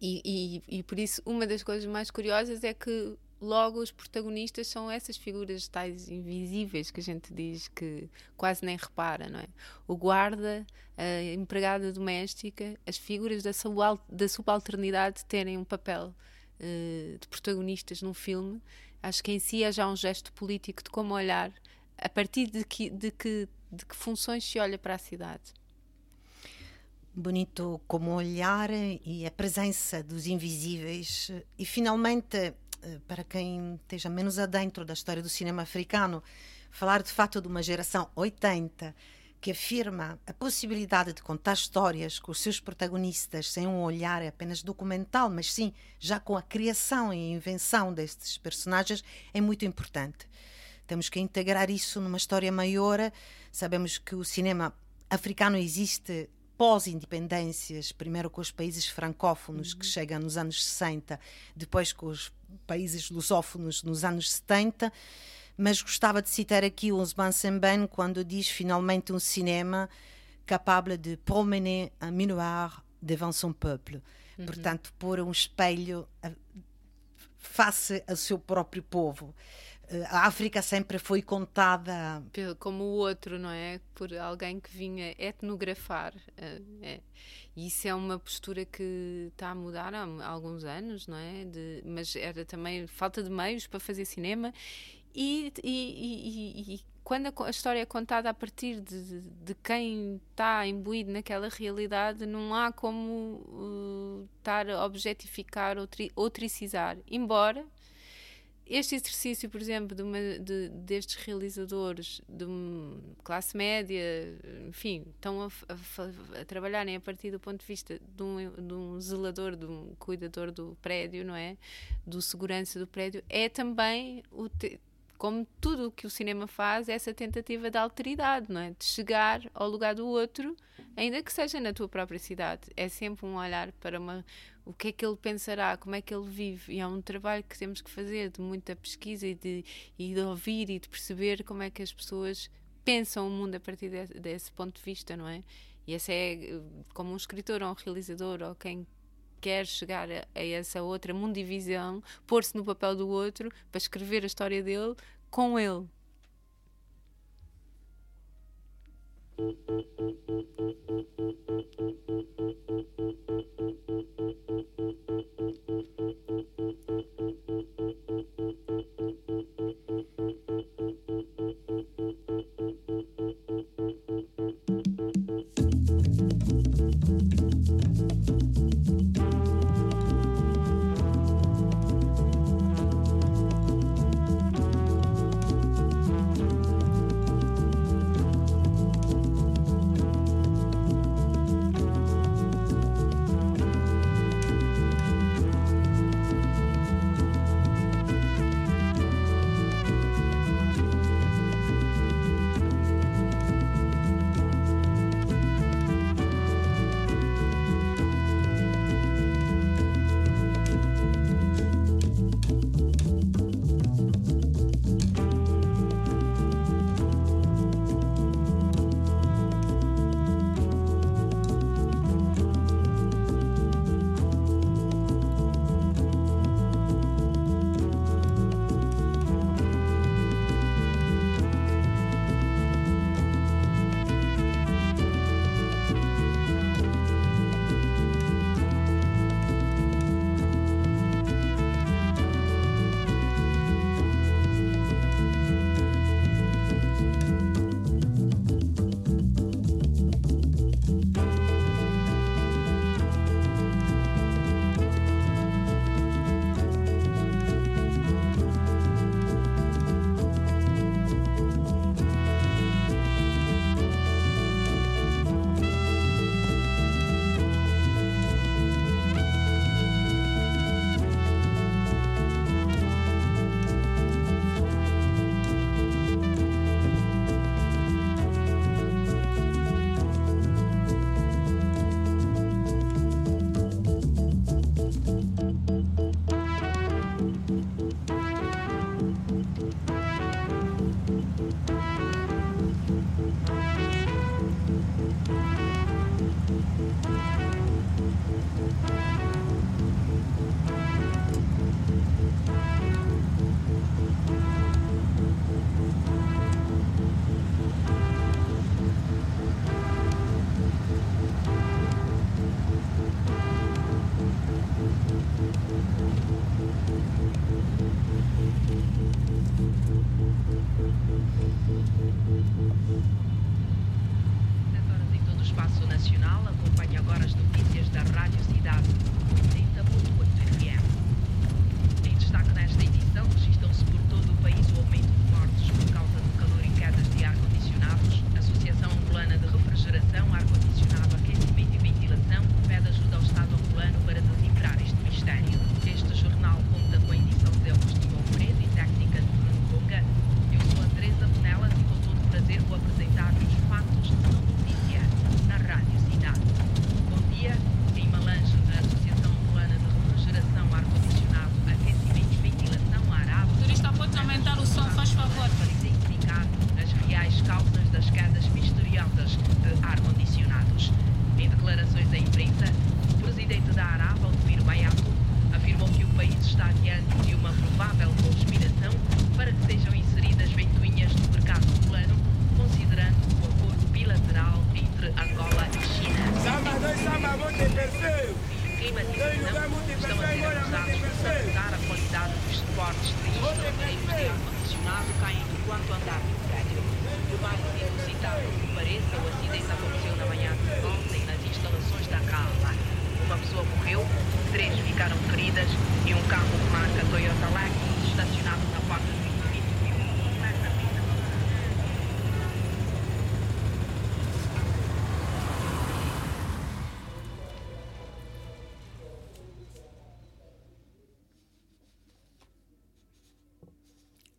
e, e, e por isso, uma das coisas mais curiosas é que logo os protagonistas são essas figuras tais invisíveis que a gente diz que quase nem repara, não é? O guarda, a empregada doméstica, as figuras da, da subalternidade terem um papel uh, de protagonistas num filme, acho que em si é já um gesto político de como olhar, a partir de que, de que, de que funções se olha para a cidade. Bonito como olhar e a presença dos invisíveis e finalmente eh, para quem esteja menos adentro da história do cinema africano, falar de fato de uma geração 80 que afirma a possibilidade de contar histórias com os seus protagonistas sem um olhar apenas documental, mas sim já com a criação e invenção destes personagens, é muito importante. Temos que integrar isso numa história maior. Sabemos que o cinema africano existe pós-independências, primeiro com os países francófonos, uhum. que chegam nos anos 60, depois com os países lusófonos nos anos 70, mas gostava de citar aqui o Osman Sembène quando diz finalmente um cinema capaz de promener un miroir devant son peuple. Uhum. Portanto, pôr um espelho face ao seu próprio povo. Eh, a África sempre foi contada como o outro, não é? Por alguém que vinha etnografar. Eh, é. E isso é uma postura que está a mudar há alguns anos, não é? De, mas era também falta de meios para fazer cinema e, e, e, e quando a, história é contada a partir de, de quem está imbuído naquela realidade, não há como uh, estar a objetificar ou tri, ou tricizar. Embora este exercício, por exemplo, de uma, de, destes realizadores de classe média, enfim, estão a, a, a, trabalharem a partir do ponto de vista de um, de um zelador, de um cuidador do prédio, não é? Do segurança do prédio, é também o. Te, como tudo o que o cinema faz, essa tentativa de alteridade, não é? De chegar ao lugar do outro, ainda que seja na tua própria cidade. É sempre um olhar para uma, o que é que ele pensará, como é que ele vive. E é um trabalho que temos que fazer de muita pesquisa e de, e de ouvir e de perceber como é que as pessoas pensam o mundo a partir de, desse ponto de vista, não é? E esse é como um escritor ou um realizador ou quem quer chegar a, a essa outra mundivisão, pôr-se no papel do outro para escrever a história dele com ele.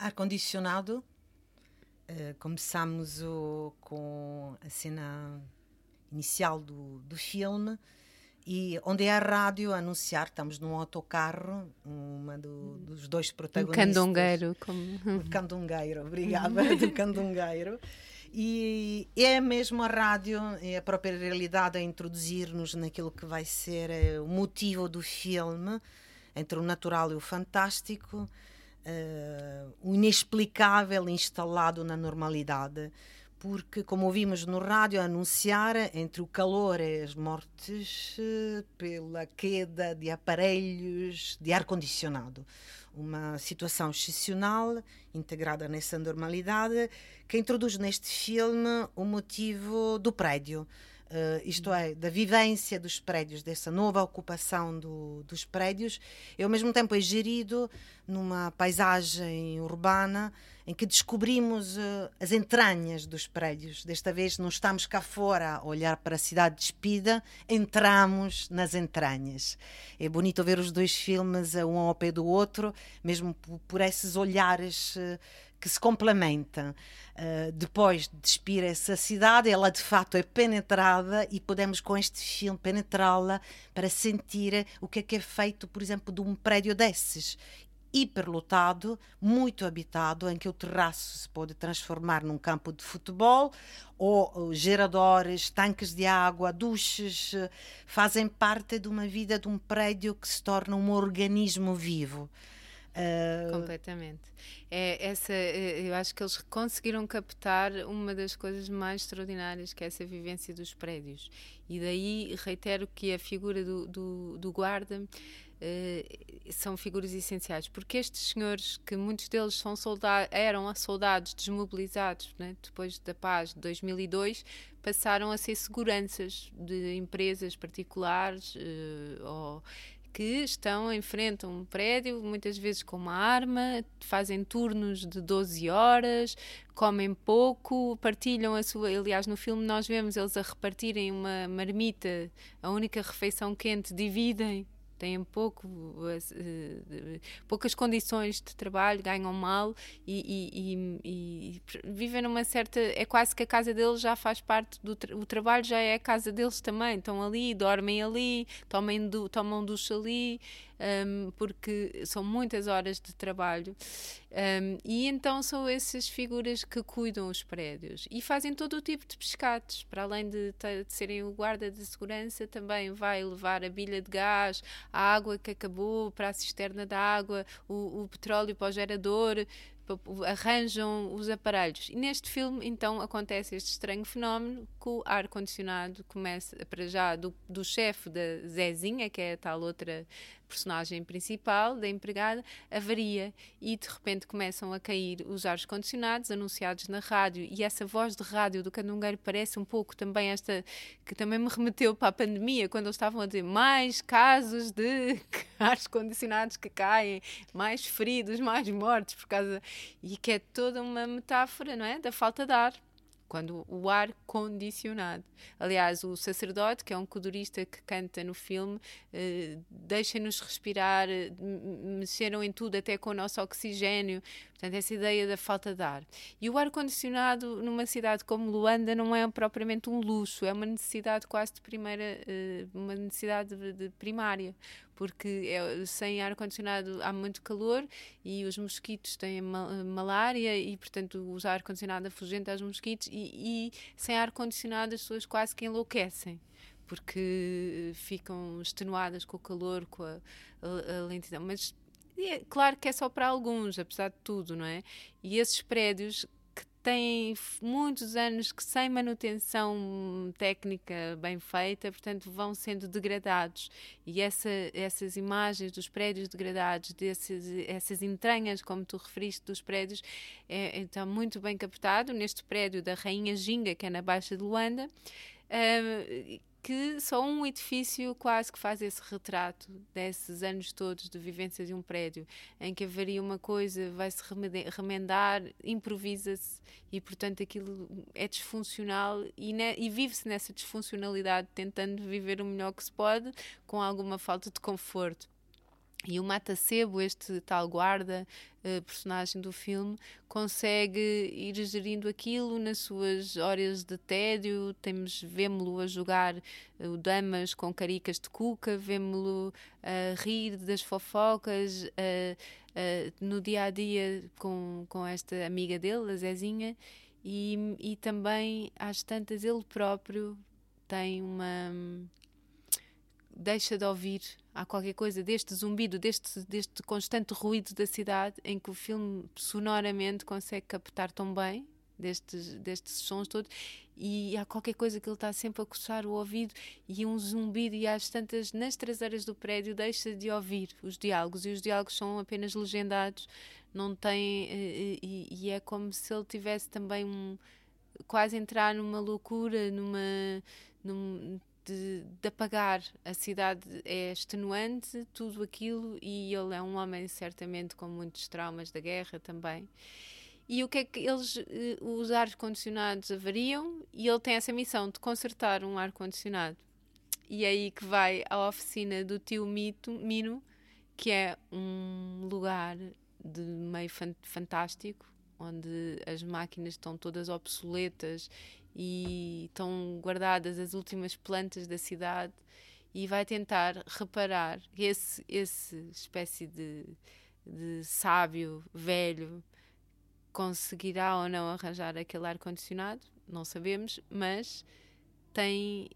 Ar-condicionado. Uh, começamos o, com a cena inicial do, do filme e onde é a rádio a anunciar, estamos num autocarro, uma do, dos dois protagonistas. Um candongueiro. Como... O candongueiro, obrigada, do candongueiro. E é mesmo a rádio, é a própria realidade a introduzir-nos naquilo que vai ser eh, o motivo do filme, entre o natural e o fantástico, uh, o inexplicável instalado na normalidade porque, como ouvimos no rádio anunciar, entre o calor e as mortes, eh, pela queda de aparelhos de ar-condicionado. Uma situação excepcional, integrada nessa normalidade, que introduz neste filme o motivo do prédio uh, isto é, da vivência dos prédios, dessa nova ocupação do, dos prédios, e ao mesmo tempo é gerido numa paisagem urbana em que descobrimos uh, as entranhas dos prédios. Desta vez não estamos cá fora a olhar para a cidade despida, entramos nas entranhas. É bonito ver os dois filmes um ao pé do outro, mesmo por, esses olhares uh, que se complementam. Uh, depois de despir essa cidade, ela de facto é penetrada e podemos com este filme penetrá-la para sentir o que é que é feito, por exemplo, de um prédio desses hiperlotado, muito habitado, em que o terraço se pode transformar num campo de futebol, ou geradores, tanques de água, duches, eh, fazem parte de uma vida de um prédio que se torna um organismo vivo. Completamente. É, essa, é, eu acho que eles conseguiram captar uma das coisas mais extraordinárias que é essa vivência dos prédios. E daí reitero que a figura do, do, do guarda uh, são figuras essenciais, porque estes senhores, que muitos deles são soldados, eram soldados desmobilizados né, depois da paz de 2002, passaram a ser seguranças de empresas particulares uh, ou que estão, enfrentam um prédio, muitas vezes com uma arma, fazem turnos de 12 horas, comem pouco, partilham a sua. Aliás, no filme nós vemos eles a repartirem uma marmita, a única refeição quente, dividem têm pouco, uh, poucas condições de trabalho, ganham mal e, e, e, e, vivem numa certa. É quase que a casa deles já faz parte do o trabalho, já é a casa deles também. Estão ali, dormem ali, tomem do, tomam ducha ali, um, porque são muitas horas de trabalho. Um, e então são essas figuras que cuidam os prédios e fazem todo o tipo de pescados. Para além de, de serem o guarda de segurança, também vai levar a bilha de gás, a água que acabou para a cisterna da água, o, o petróleo para o gerador arranjam os aparelhos. E neste filme, então, acontece este estranho fenómeno que o ar-condicionado começa, para já, do, do chefe da Zezinha, que é a tal outra personagem principal, da empregada, avaria e de repente começam a cair os ares condicionados anunciados na rádio e essa voz de rádio do Candungueiro parece um pouco também esta que também me remeteu para a pandemia quando eles estavam a dizer mais casos de ares condicionados que caem, mais feridos, mais mortos por causa e que é toda uma metáfora, não é, da falta de ar quando o ar condicionado. Aliás, o sacerdote, que é um codurista que canta no filme, eh, deixa-nos respirar, mexeram em tudo, até com o nosso oxigênio. Portanto, essa ideia da falta de ar. E o ar condicionado numa cidade como Luanda não é propriamente um luxo, é uma necessidade quase de primeira, eh, uma necessidade de, primária, porque é, sem ar condicionado há muito calor e os mosquitos têm malária e, portanto, usar ar condicionado afugenta aos mosquitos e, e sem ar condicionado as pessoas quase que enlouquecem porque ficam extenuadas com o calor, com a, a, a lentidão. Mas é, claro que é só para alguns, apesar de tudo, não é? E esses prédios que têm muitos anos que sem manutenção técnica bem feita, portanto, vão sendo degradados. E essa, essas imagens dos prédios degradados, desses, essas entranhas, como tu referiste, dos prédios, é, está muito bem captado neste prédio da Rainha Ginga, que é na Baixa de Luanda. Uh, que só um edifício quase que faz esse retrato desses anos todos de vivência de um prédio, em que haveria uma coisa, vai-se remendar, improvisa-se e, portanto, aquilo é disfuncional e, e vive-se nessa disfuncionalidade, tentando viver o melhor que se pode, com alguma falta de conforto. E o Mata-Sebo, este tal guarda, uh, personagem do filme, consegue ir gerindo aquilo nas suas horas de tédio. Temos, vemos-lo a jogar uh, o damas com caricas de cuca, vemos-lo a rir das fofocas no dia a dia com, com esta amiga dele, a Zezinha, e, e também às tantas ele próprio tem uma deixa de ouvir. Há qualquer coisa deste zumbido, deste, deste constante ruído da cidade, em que o filme sonoramente consegue captar tão bem destes, destes sons todos, e há qualquer coisa que ele está sempre a coçar o ouvido, e um zumbido, e às tantas, nas traseiras do prédio, deixa de ouvir os diálogos, e os diálogos são apenas legendados, não tem. Eh, e, e é como se ele tivesse também um. quase entrar numa loucura, numa. num, de, de, apagar. A cidade é extenuante, tudo aquilo, e ele é um homem certamente com muitos traumas da guerra também. E o que é que eles, eh, os ar-condicionados avariam e ele tem essa missão de consertar um ar-condicionado. E é aí que vai à oficina do tio Mito, Mino, que é um lugar de meio fantástico, onde as máquinas estão todas obsoletas e estão guardadas as últimas plantas da cidade e vai tentar reparar esse, esse espécie de, de sábio velho conseguirá ou não arranjar aquele ar-condicionado, não sabemos, mas tem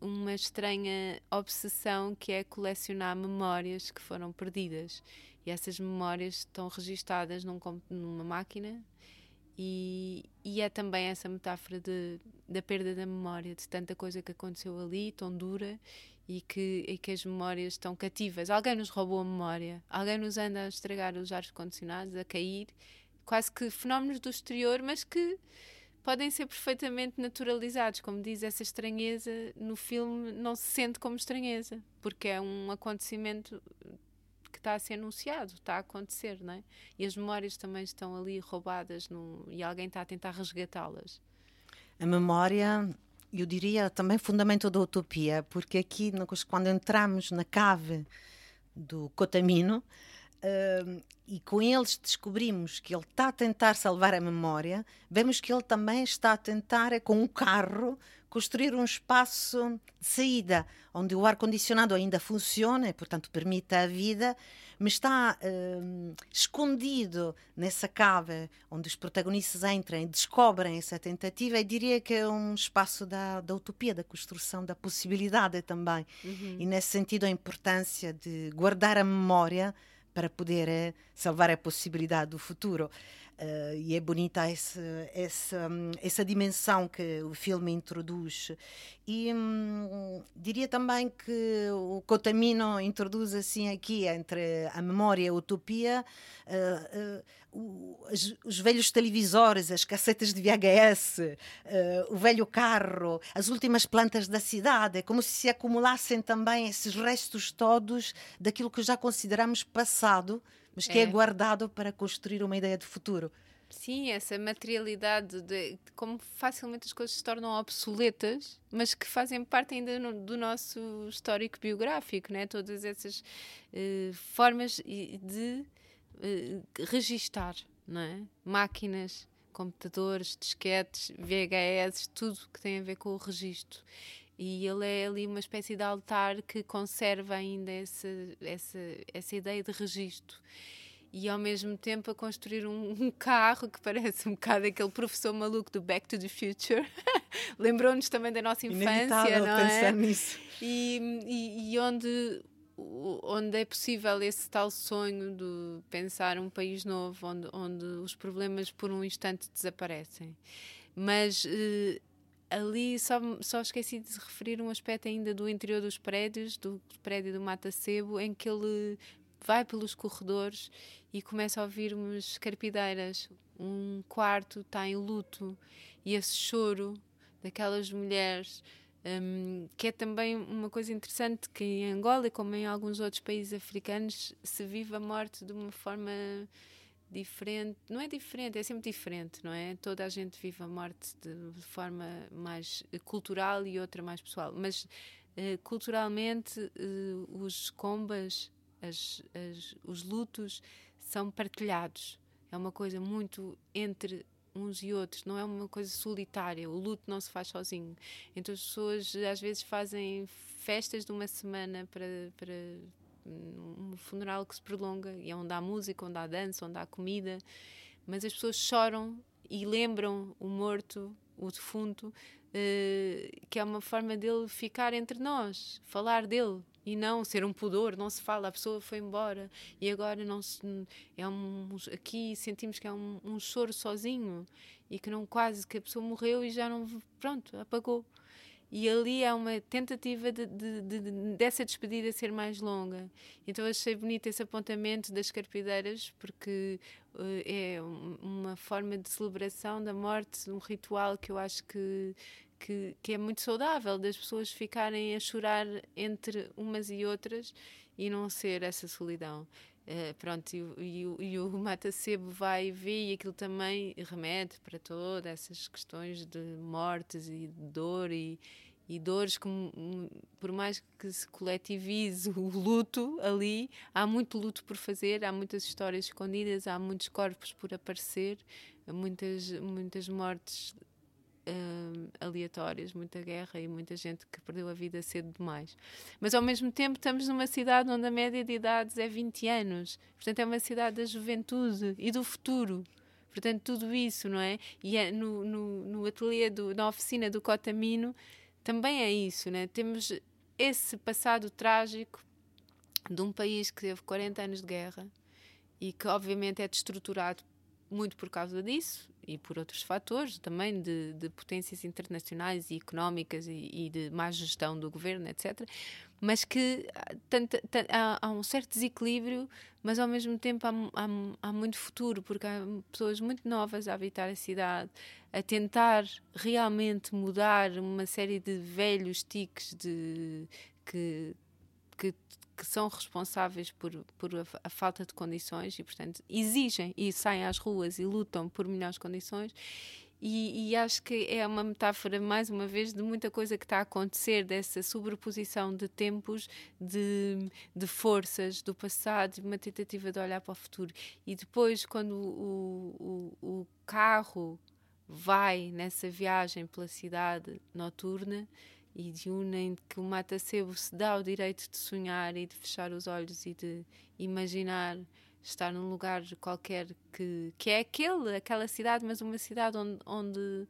uma estranha obsessão que é colecionar memórias que foram perdidas. E essas memórias estão registadas num, numa máquina e, e, é também essa metáfora de, da perda da memória, de tanta coisa que aconteceu ali, tão dura, e que, e que as memórias estão cativas. Alguém nos roubou a memória, alguém nos anda a estragar os ares condicionados, a cair, quase que fenómenos do exterior, mas que podem ser perfeitamente naturalizados. Como diz, essa estranheza no filme não se sente como estranheza, porque é um acontecimento está a ser anunciado, está a acontecer, não é? E as memórias também estão ali roubadas no, e alguém está a tentar resgatá-las. A memória, eu diria, também fundamento da utopia, porque aqui, quando entramos na cave do Cotamino, Uh, e com eles descobrimos que ele está a tentar salvar a memória, vemos que ele também está a tentar, é, com um carro, construir um espaço de saída, onde o ar-condicionado ainda funciona e, portanto, permite a vida, mas está uh, escondido nessa cave onde os protagonistas entram e descobrem essa tentativa, e diria que é um espaço da, da utopia, da construção da possibilidade também. Uhum. E, nesse sentido, a importância de guardar a memória para poder é, salvar a possibilidade do futuro. Uh, e é bonita essa, essa, essa dimensão que o filme introduz. E hum, diria também que o Cotamino introduz assim aqui, entre a memória e a utopia, uh, uh, o, os, os, velhos televisores, as cassetas de VHS, o velho carro, as últimas plantas da cidade, é como se se acumulassem também esses restos todos daquilo que já consideramos passado mas que é. é guardado para construir uma ideia de futuro. Sim, essa materialidade de, de, como facilmente as coisas se tornam obsoletas, mas que fazem parte ainda no, do nosso histórico biográfico, né? todas essas uh, formas de uh, registar, não é? máquinas, computadores, disquetes, VHS, tudo que tem a ver com o registro. E ele é ali uma espécie de altar que conserva ainda essa, essa, essa ideia de registro. E ao mesmo tempo a construir um, um carro que parece um bocado aquele professor maluco do Back to the Future. Lembrou-nos também da nossa infância, não é? Nisso. E, e, e onde onde é possível esse tal sonho de pensar um país novo, onde, onde os problemas por um instante desaparecem. Mas eh, ali só, só esqueci de referir um aspecto ainda do interior dos prédios, do prédio do Mata Sebo, em que ele vai pelos corredores e começa a ouvir umas carpideiras. Um quarto está em luto e esse choro daquelas mulheres. Um, que é também uma coisa interessante que em Angola, como em alguns outros países africanos, se vive a morte de uma forma diferente, não é diferente, é sempre diferente, não é? Toda a gente vive a morte de forma mais cultural e outra mais pessoal, mas uh, culturalmente uh, os combas as, as, os lutos são partilhados. É uma coisa muito entre uns e outros, não é uma coisa solitária. O luto não se faz sozinho. Então as pessoas às vezes fazem festas de uma semana para, para um funeral que se prolonga e é onde há música, onde há dança, onde há comida, mas as pessoas choram e lembram o morto, o defunto, eh, que é uma forma dele ficar entre nós, falar dele e não ser um pudor, não se fala, a pessoa foi embora e agora não se, é um aqui sentimos que é um, um choro sozinho e que não quase que a pessoa morreu e já não pronto apagou e ali há uma tentativa de, de, de, dessa despedida ser mais longa. Então achei bonito esse apontamento das carpideiras, porque uh, é uma forma de celebração da morte, um ritual que eu acho que, que, que, é muito saudável, das pessoas ficarem a chorar entre umas e outras e não ser essa solidão. Uh, pronto, e, e, e o Mata Sebo vai vê e aquilo também remete para todas essas questões de mortes e de dor e, e dores que por mais que se coletivize o luto ali, há muito luto por fazer, há muitas histórias escondidas, há muitos corpos por aparecer, muitas, muitas mortes uh, aleatórias, muita guerra e muita gente que perdeu a vida cedo demais. Mas ao mesmo tempo estamos numa cidade onde a média de idades é 20 anos. Portanto, é uma cidade da juventude e do futuro. Portanto, tudo isso, não é? E é no, no, no ateliê, do, na oficina do Cotamino, também é isso, né? Temos esse passado trágico de um país que teve 40 anos de guerra e que obviamente é destruturado muito por causa disso e por outros fatores também de, de potências internacionais e económicas e, e, de má gestão do governo, etc. Mas que tanto, tanto, há, há, um certo desequilíbrio, mas ao mesmo tempo há, há, há, muito futuro, porque há pessoas muito novas a habitar a cidade, a tentar realmente mudar uma série de velhos tiques de, que, que que são responsáveis por, por a, a, falta de condições e, portanto, exigem e saem às ruas e lutam por melhores condições. E, e, acho que é uma metáfora, mais uma vez, de muita coisa que está a acontecer, dessa sobreposição de tempos, de, de forças do passado, uma tentativa de olhar para o futuro. E depois, quando o, o, o carro vai nessa viagem pela cidade noturna, e de unem que o mata-sebo se dá o direito de sonhar e de fechar os olhos e de imaginar estar num lugar qualquer que, que é aquele, aquela cidade, mas uma cidade onde, onde,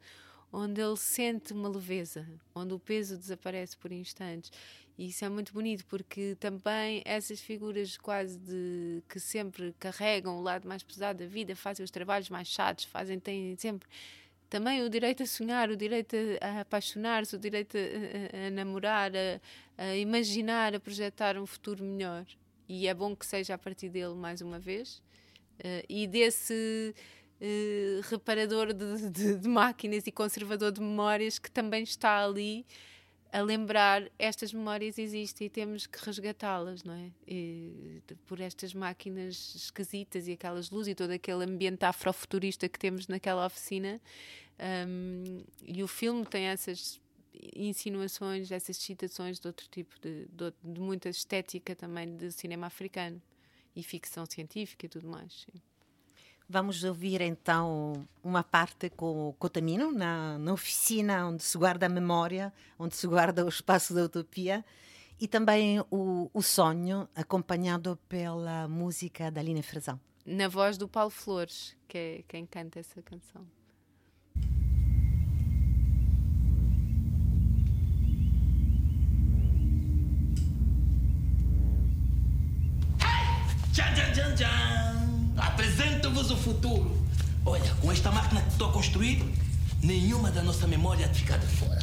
onde ele sente uma leveza, onde o peso desaparece por instantes. E isso é muito bonito porque também essas figuras quase de que sempre carregam o lado mais pesado da vida, fazem os trabalhos mais chatos, fazem têm sempre também o direito a sonhar, o direito a, apaixonar-se, o direito a, a, namorar, a, imaginar, a projetar um futuro melhor. E é bom que seja a partir dele mais uma vez. Uh, e desse uh, reparador de, de, de máquinas e conservador de memórias que também está ali a lembrar estas memórias existem e temos que resgatá-las, não é? E, por estas máquinas esquisitas e aquelas luzes e todo aquele ambiente afrofuturista que temos naquela oficina. Um, e o filme tem essas insinuações, essas citações de outro tipo, de, de, de muita estética também de cinema africano e ficção científica e tudo mais. Sim. Vamos ouvir então uma parte com o Cotamino, na, na oficina onde se guarda a memória, onde se guarda o espaço da utopia, e também o, o sonho, acompanhado pela música da Lina Frazão. Na voz do Paulo Flores, que é quem canta essa canção. Tchan, tchan, tchan, tchan. Apresento-vos o futuro. Olha, com esta máquina que estou a construir, nenhuma da nossa memória fica de fora.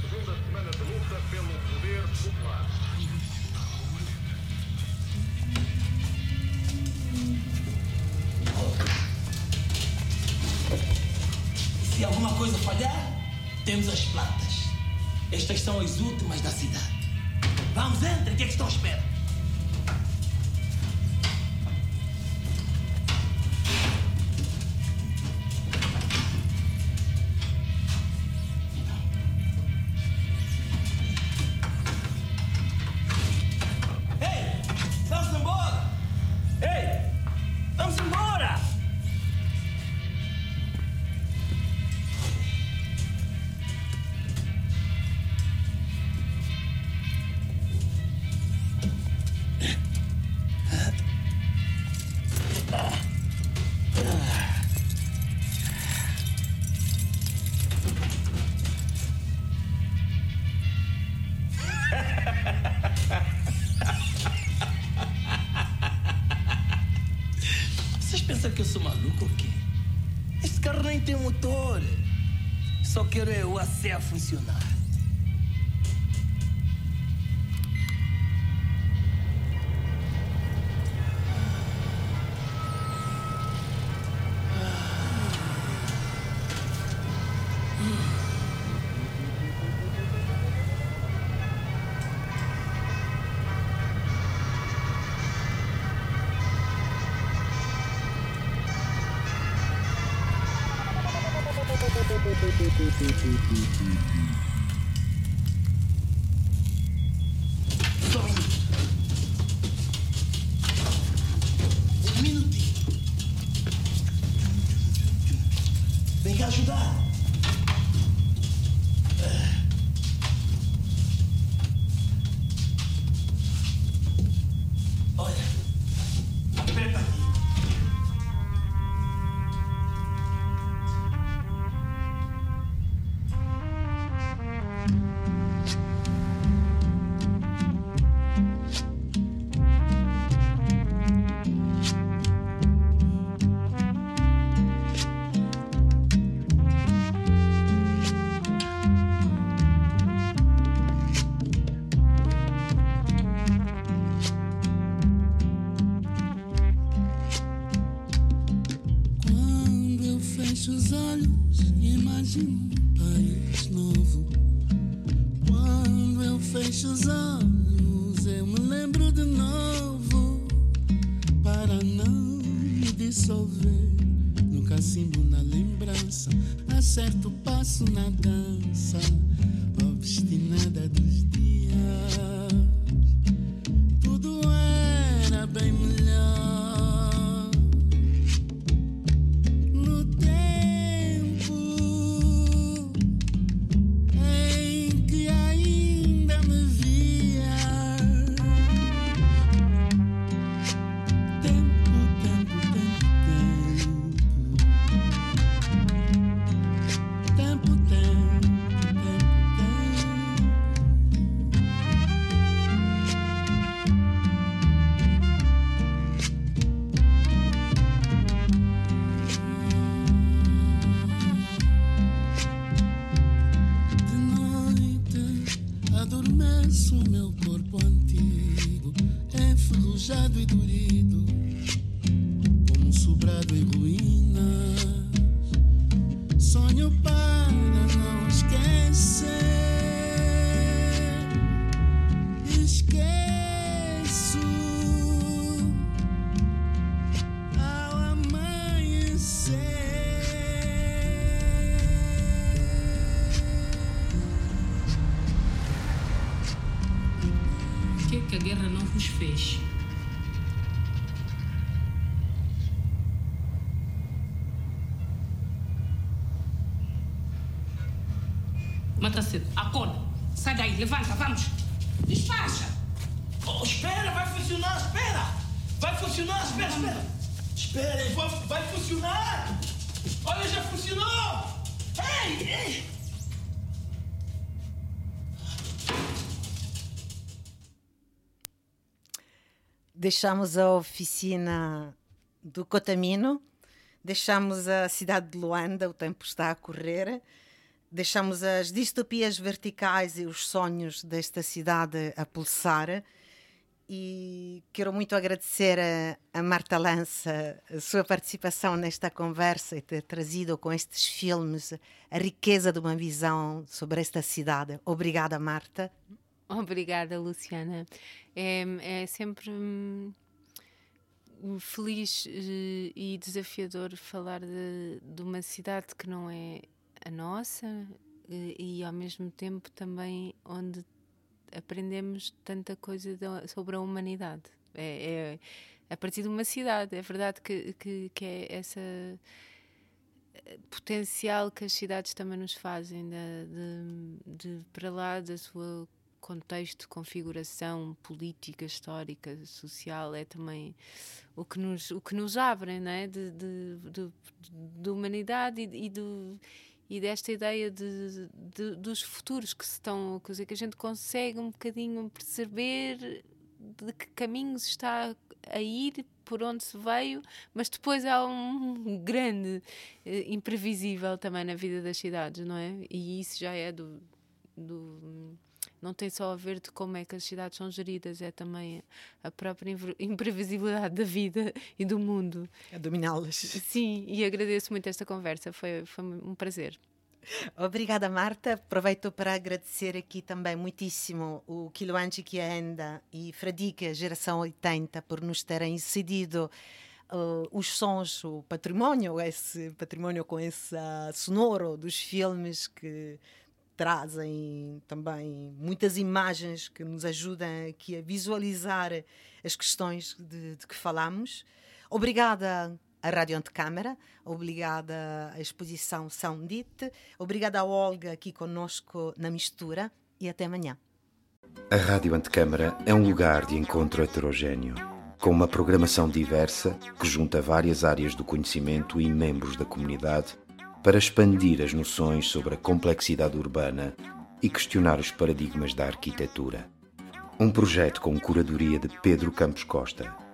Segunda semana de luta pelo poder popular. Se alguma coisa falhar, temos as plantas. Estas são as últimas da cidade. Vamos, entre. O que é que estão à espera? Vocês pensam que eu sou maluco ou quê? Esse carro nem tem motor. Só quero é o AC a funcionar. Deixamos a oficina do Cotamino, deixamos a cidade de Luanda, o tempo está a correr, deixamos as distopias verticais e os sonhos desta cidade a pulsar. E quero muito agradecer a, a Marta Lança a sua participação nesta conversa e ter trazido com estes filmes a riqueza de uma visão sobre esta cidade. Obrigada, Marta. Obrigada, Luciana. É, é sempre hum, feliz eh, e desafiador falar de, de uma cidade que não é a nossa eh, e, ao mesmo tempo também onde aprendemos tanta coisa de, sobre a humanidade. É, é, a partir de uma cidade. É verdade que, que, que é essa eh, potencial que as cidades também nos fazem de, de, de para lá da sua contexto, configuração política, histórica, social, é também o que nos, o que nos abre, não é? de, de, de, de humanidade e, e, do, e desta ideia de, de, dos futuros que se estão, quer dizer, que a gente consegue um bocadinho perceber de que caminhos está a ir, por onde se veio, mas depois há um grande eh, imprevisível também na vida das cidades, não é? E isso já é do, do não tem só a ver de como é que as cidades são geridas, é também a própria imprevisibilidade da vida e do mundo. A dominá-las. Sim, e agradeço muito esta conversa, foi, foi um prazer. Obrigada, Marta. Aproveito para agradecer aqui também muitíssimo o Kiloanchi Kienda e Fradique, geração 80, por nos terem cedido uh, os sons, o património, esse património com esse uh, sonoro dos filmes que trazem também muitas imagens que nos ajudam aqui a visualizar as questões de, de que falamos. Obrigada à Rádio Antecâmara, obrigada à exposição Soundit, obrigada a Olga aqui conosco na mistura e até amanhã. A Rádio Antecâmara é um lugar de encontro heterogêneo, com uma programação diversa que junta várias áreas do conhecimento e membros da comunidade para expandir as noções sobre a complexidade urbana e questionar os paradigmas da arquitetura. Um projeto com curadoria de Pedro Campos Costa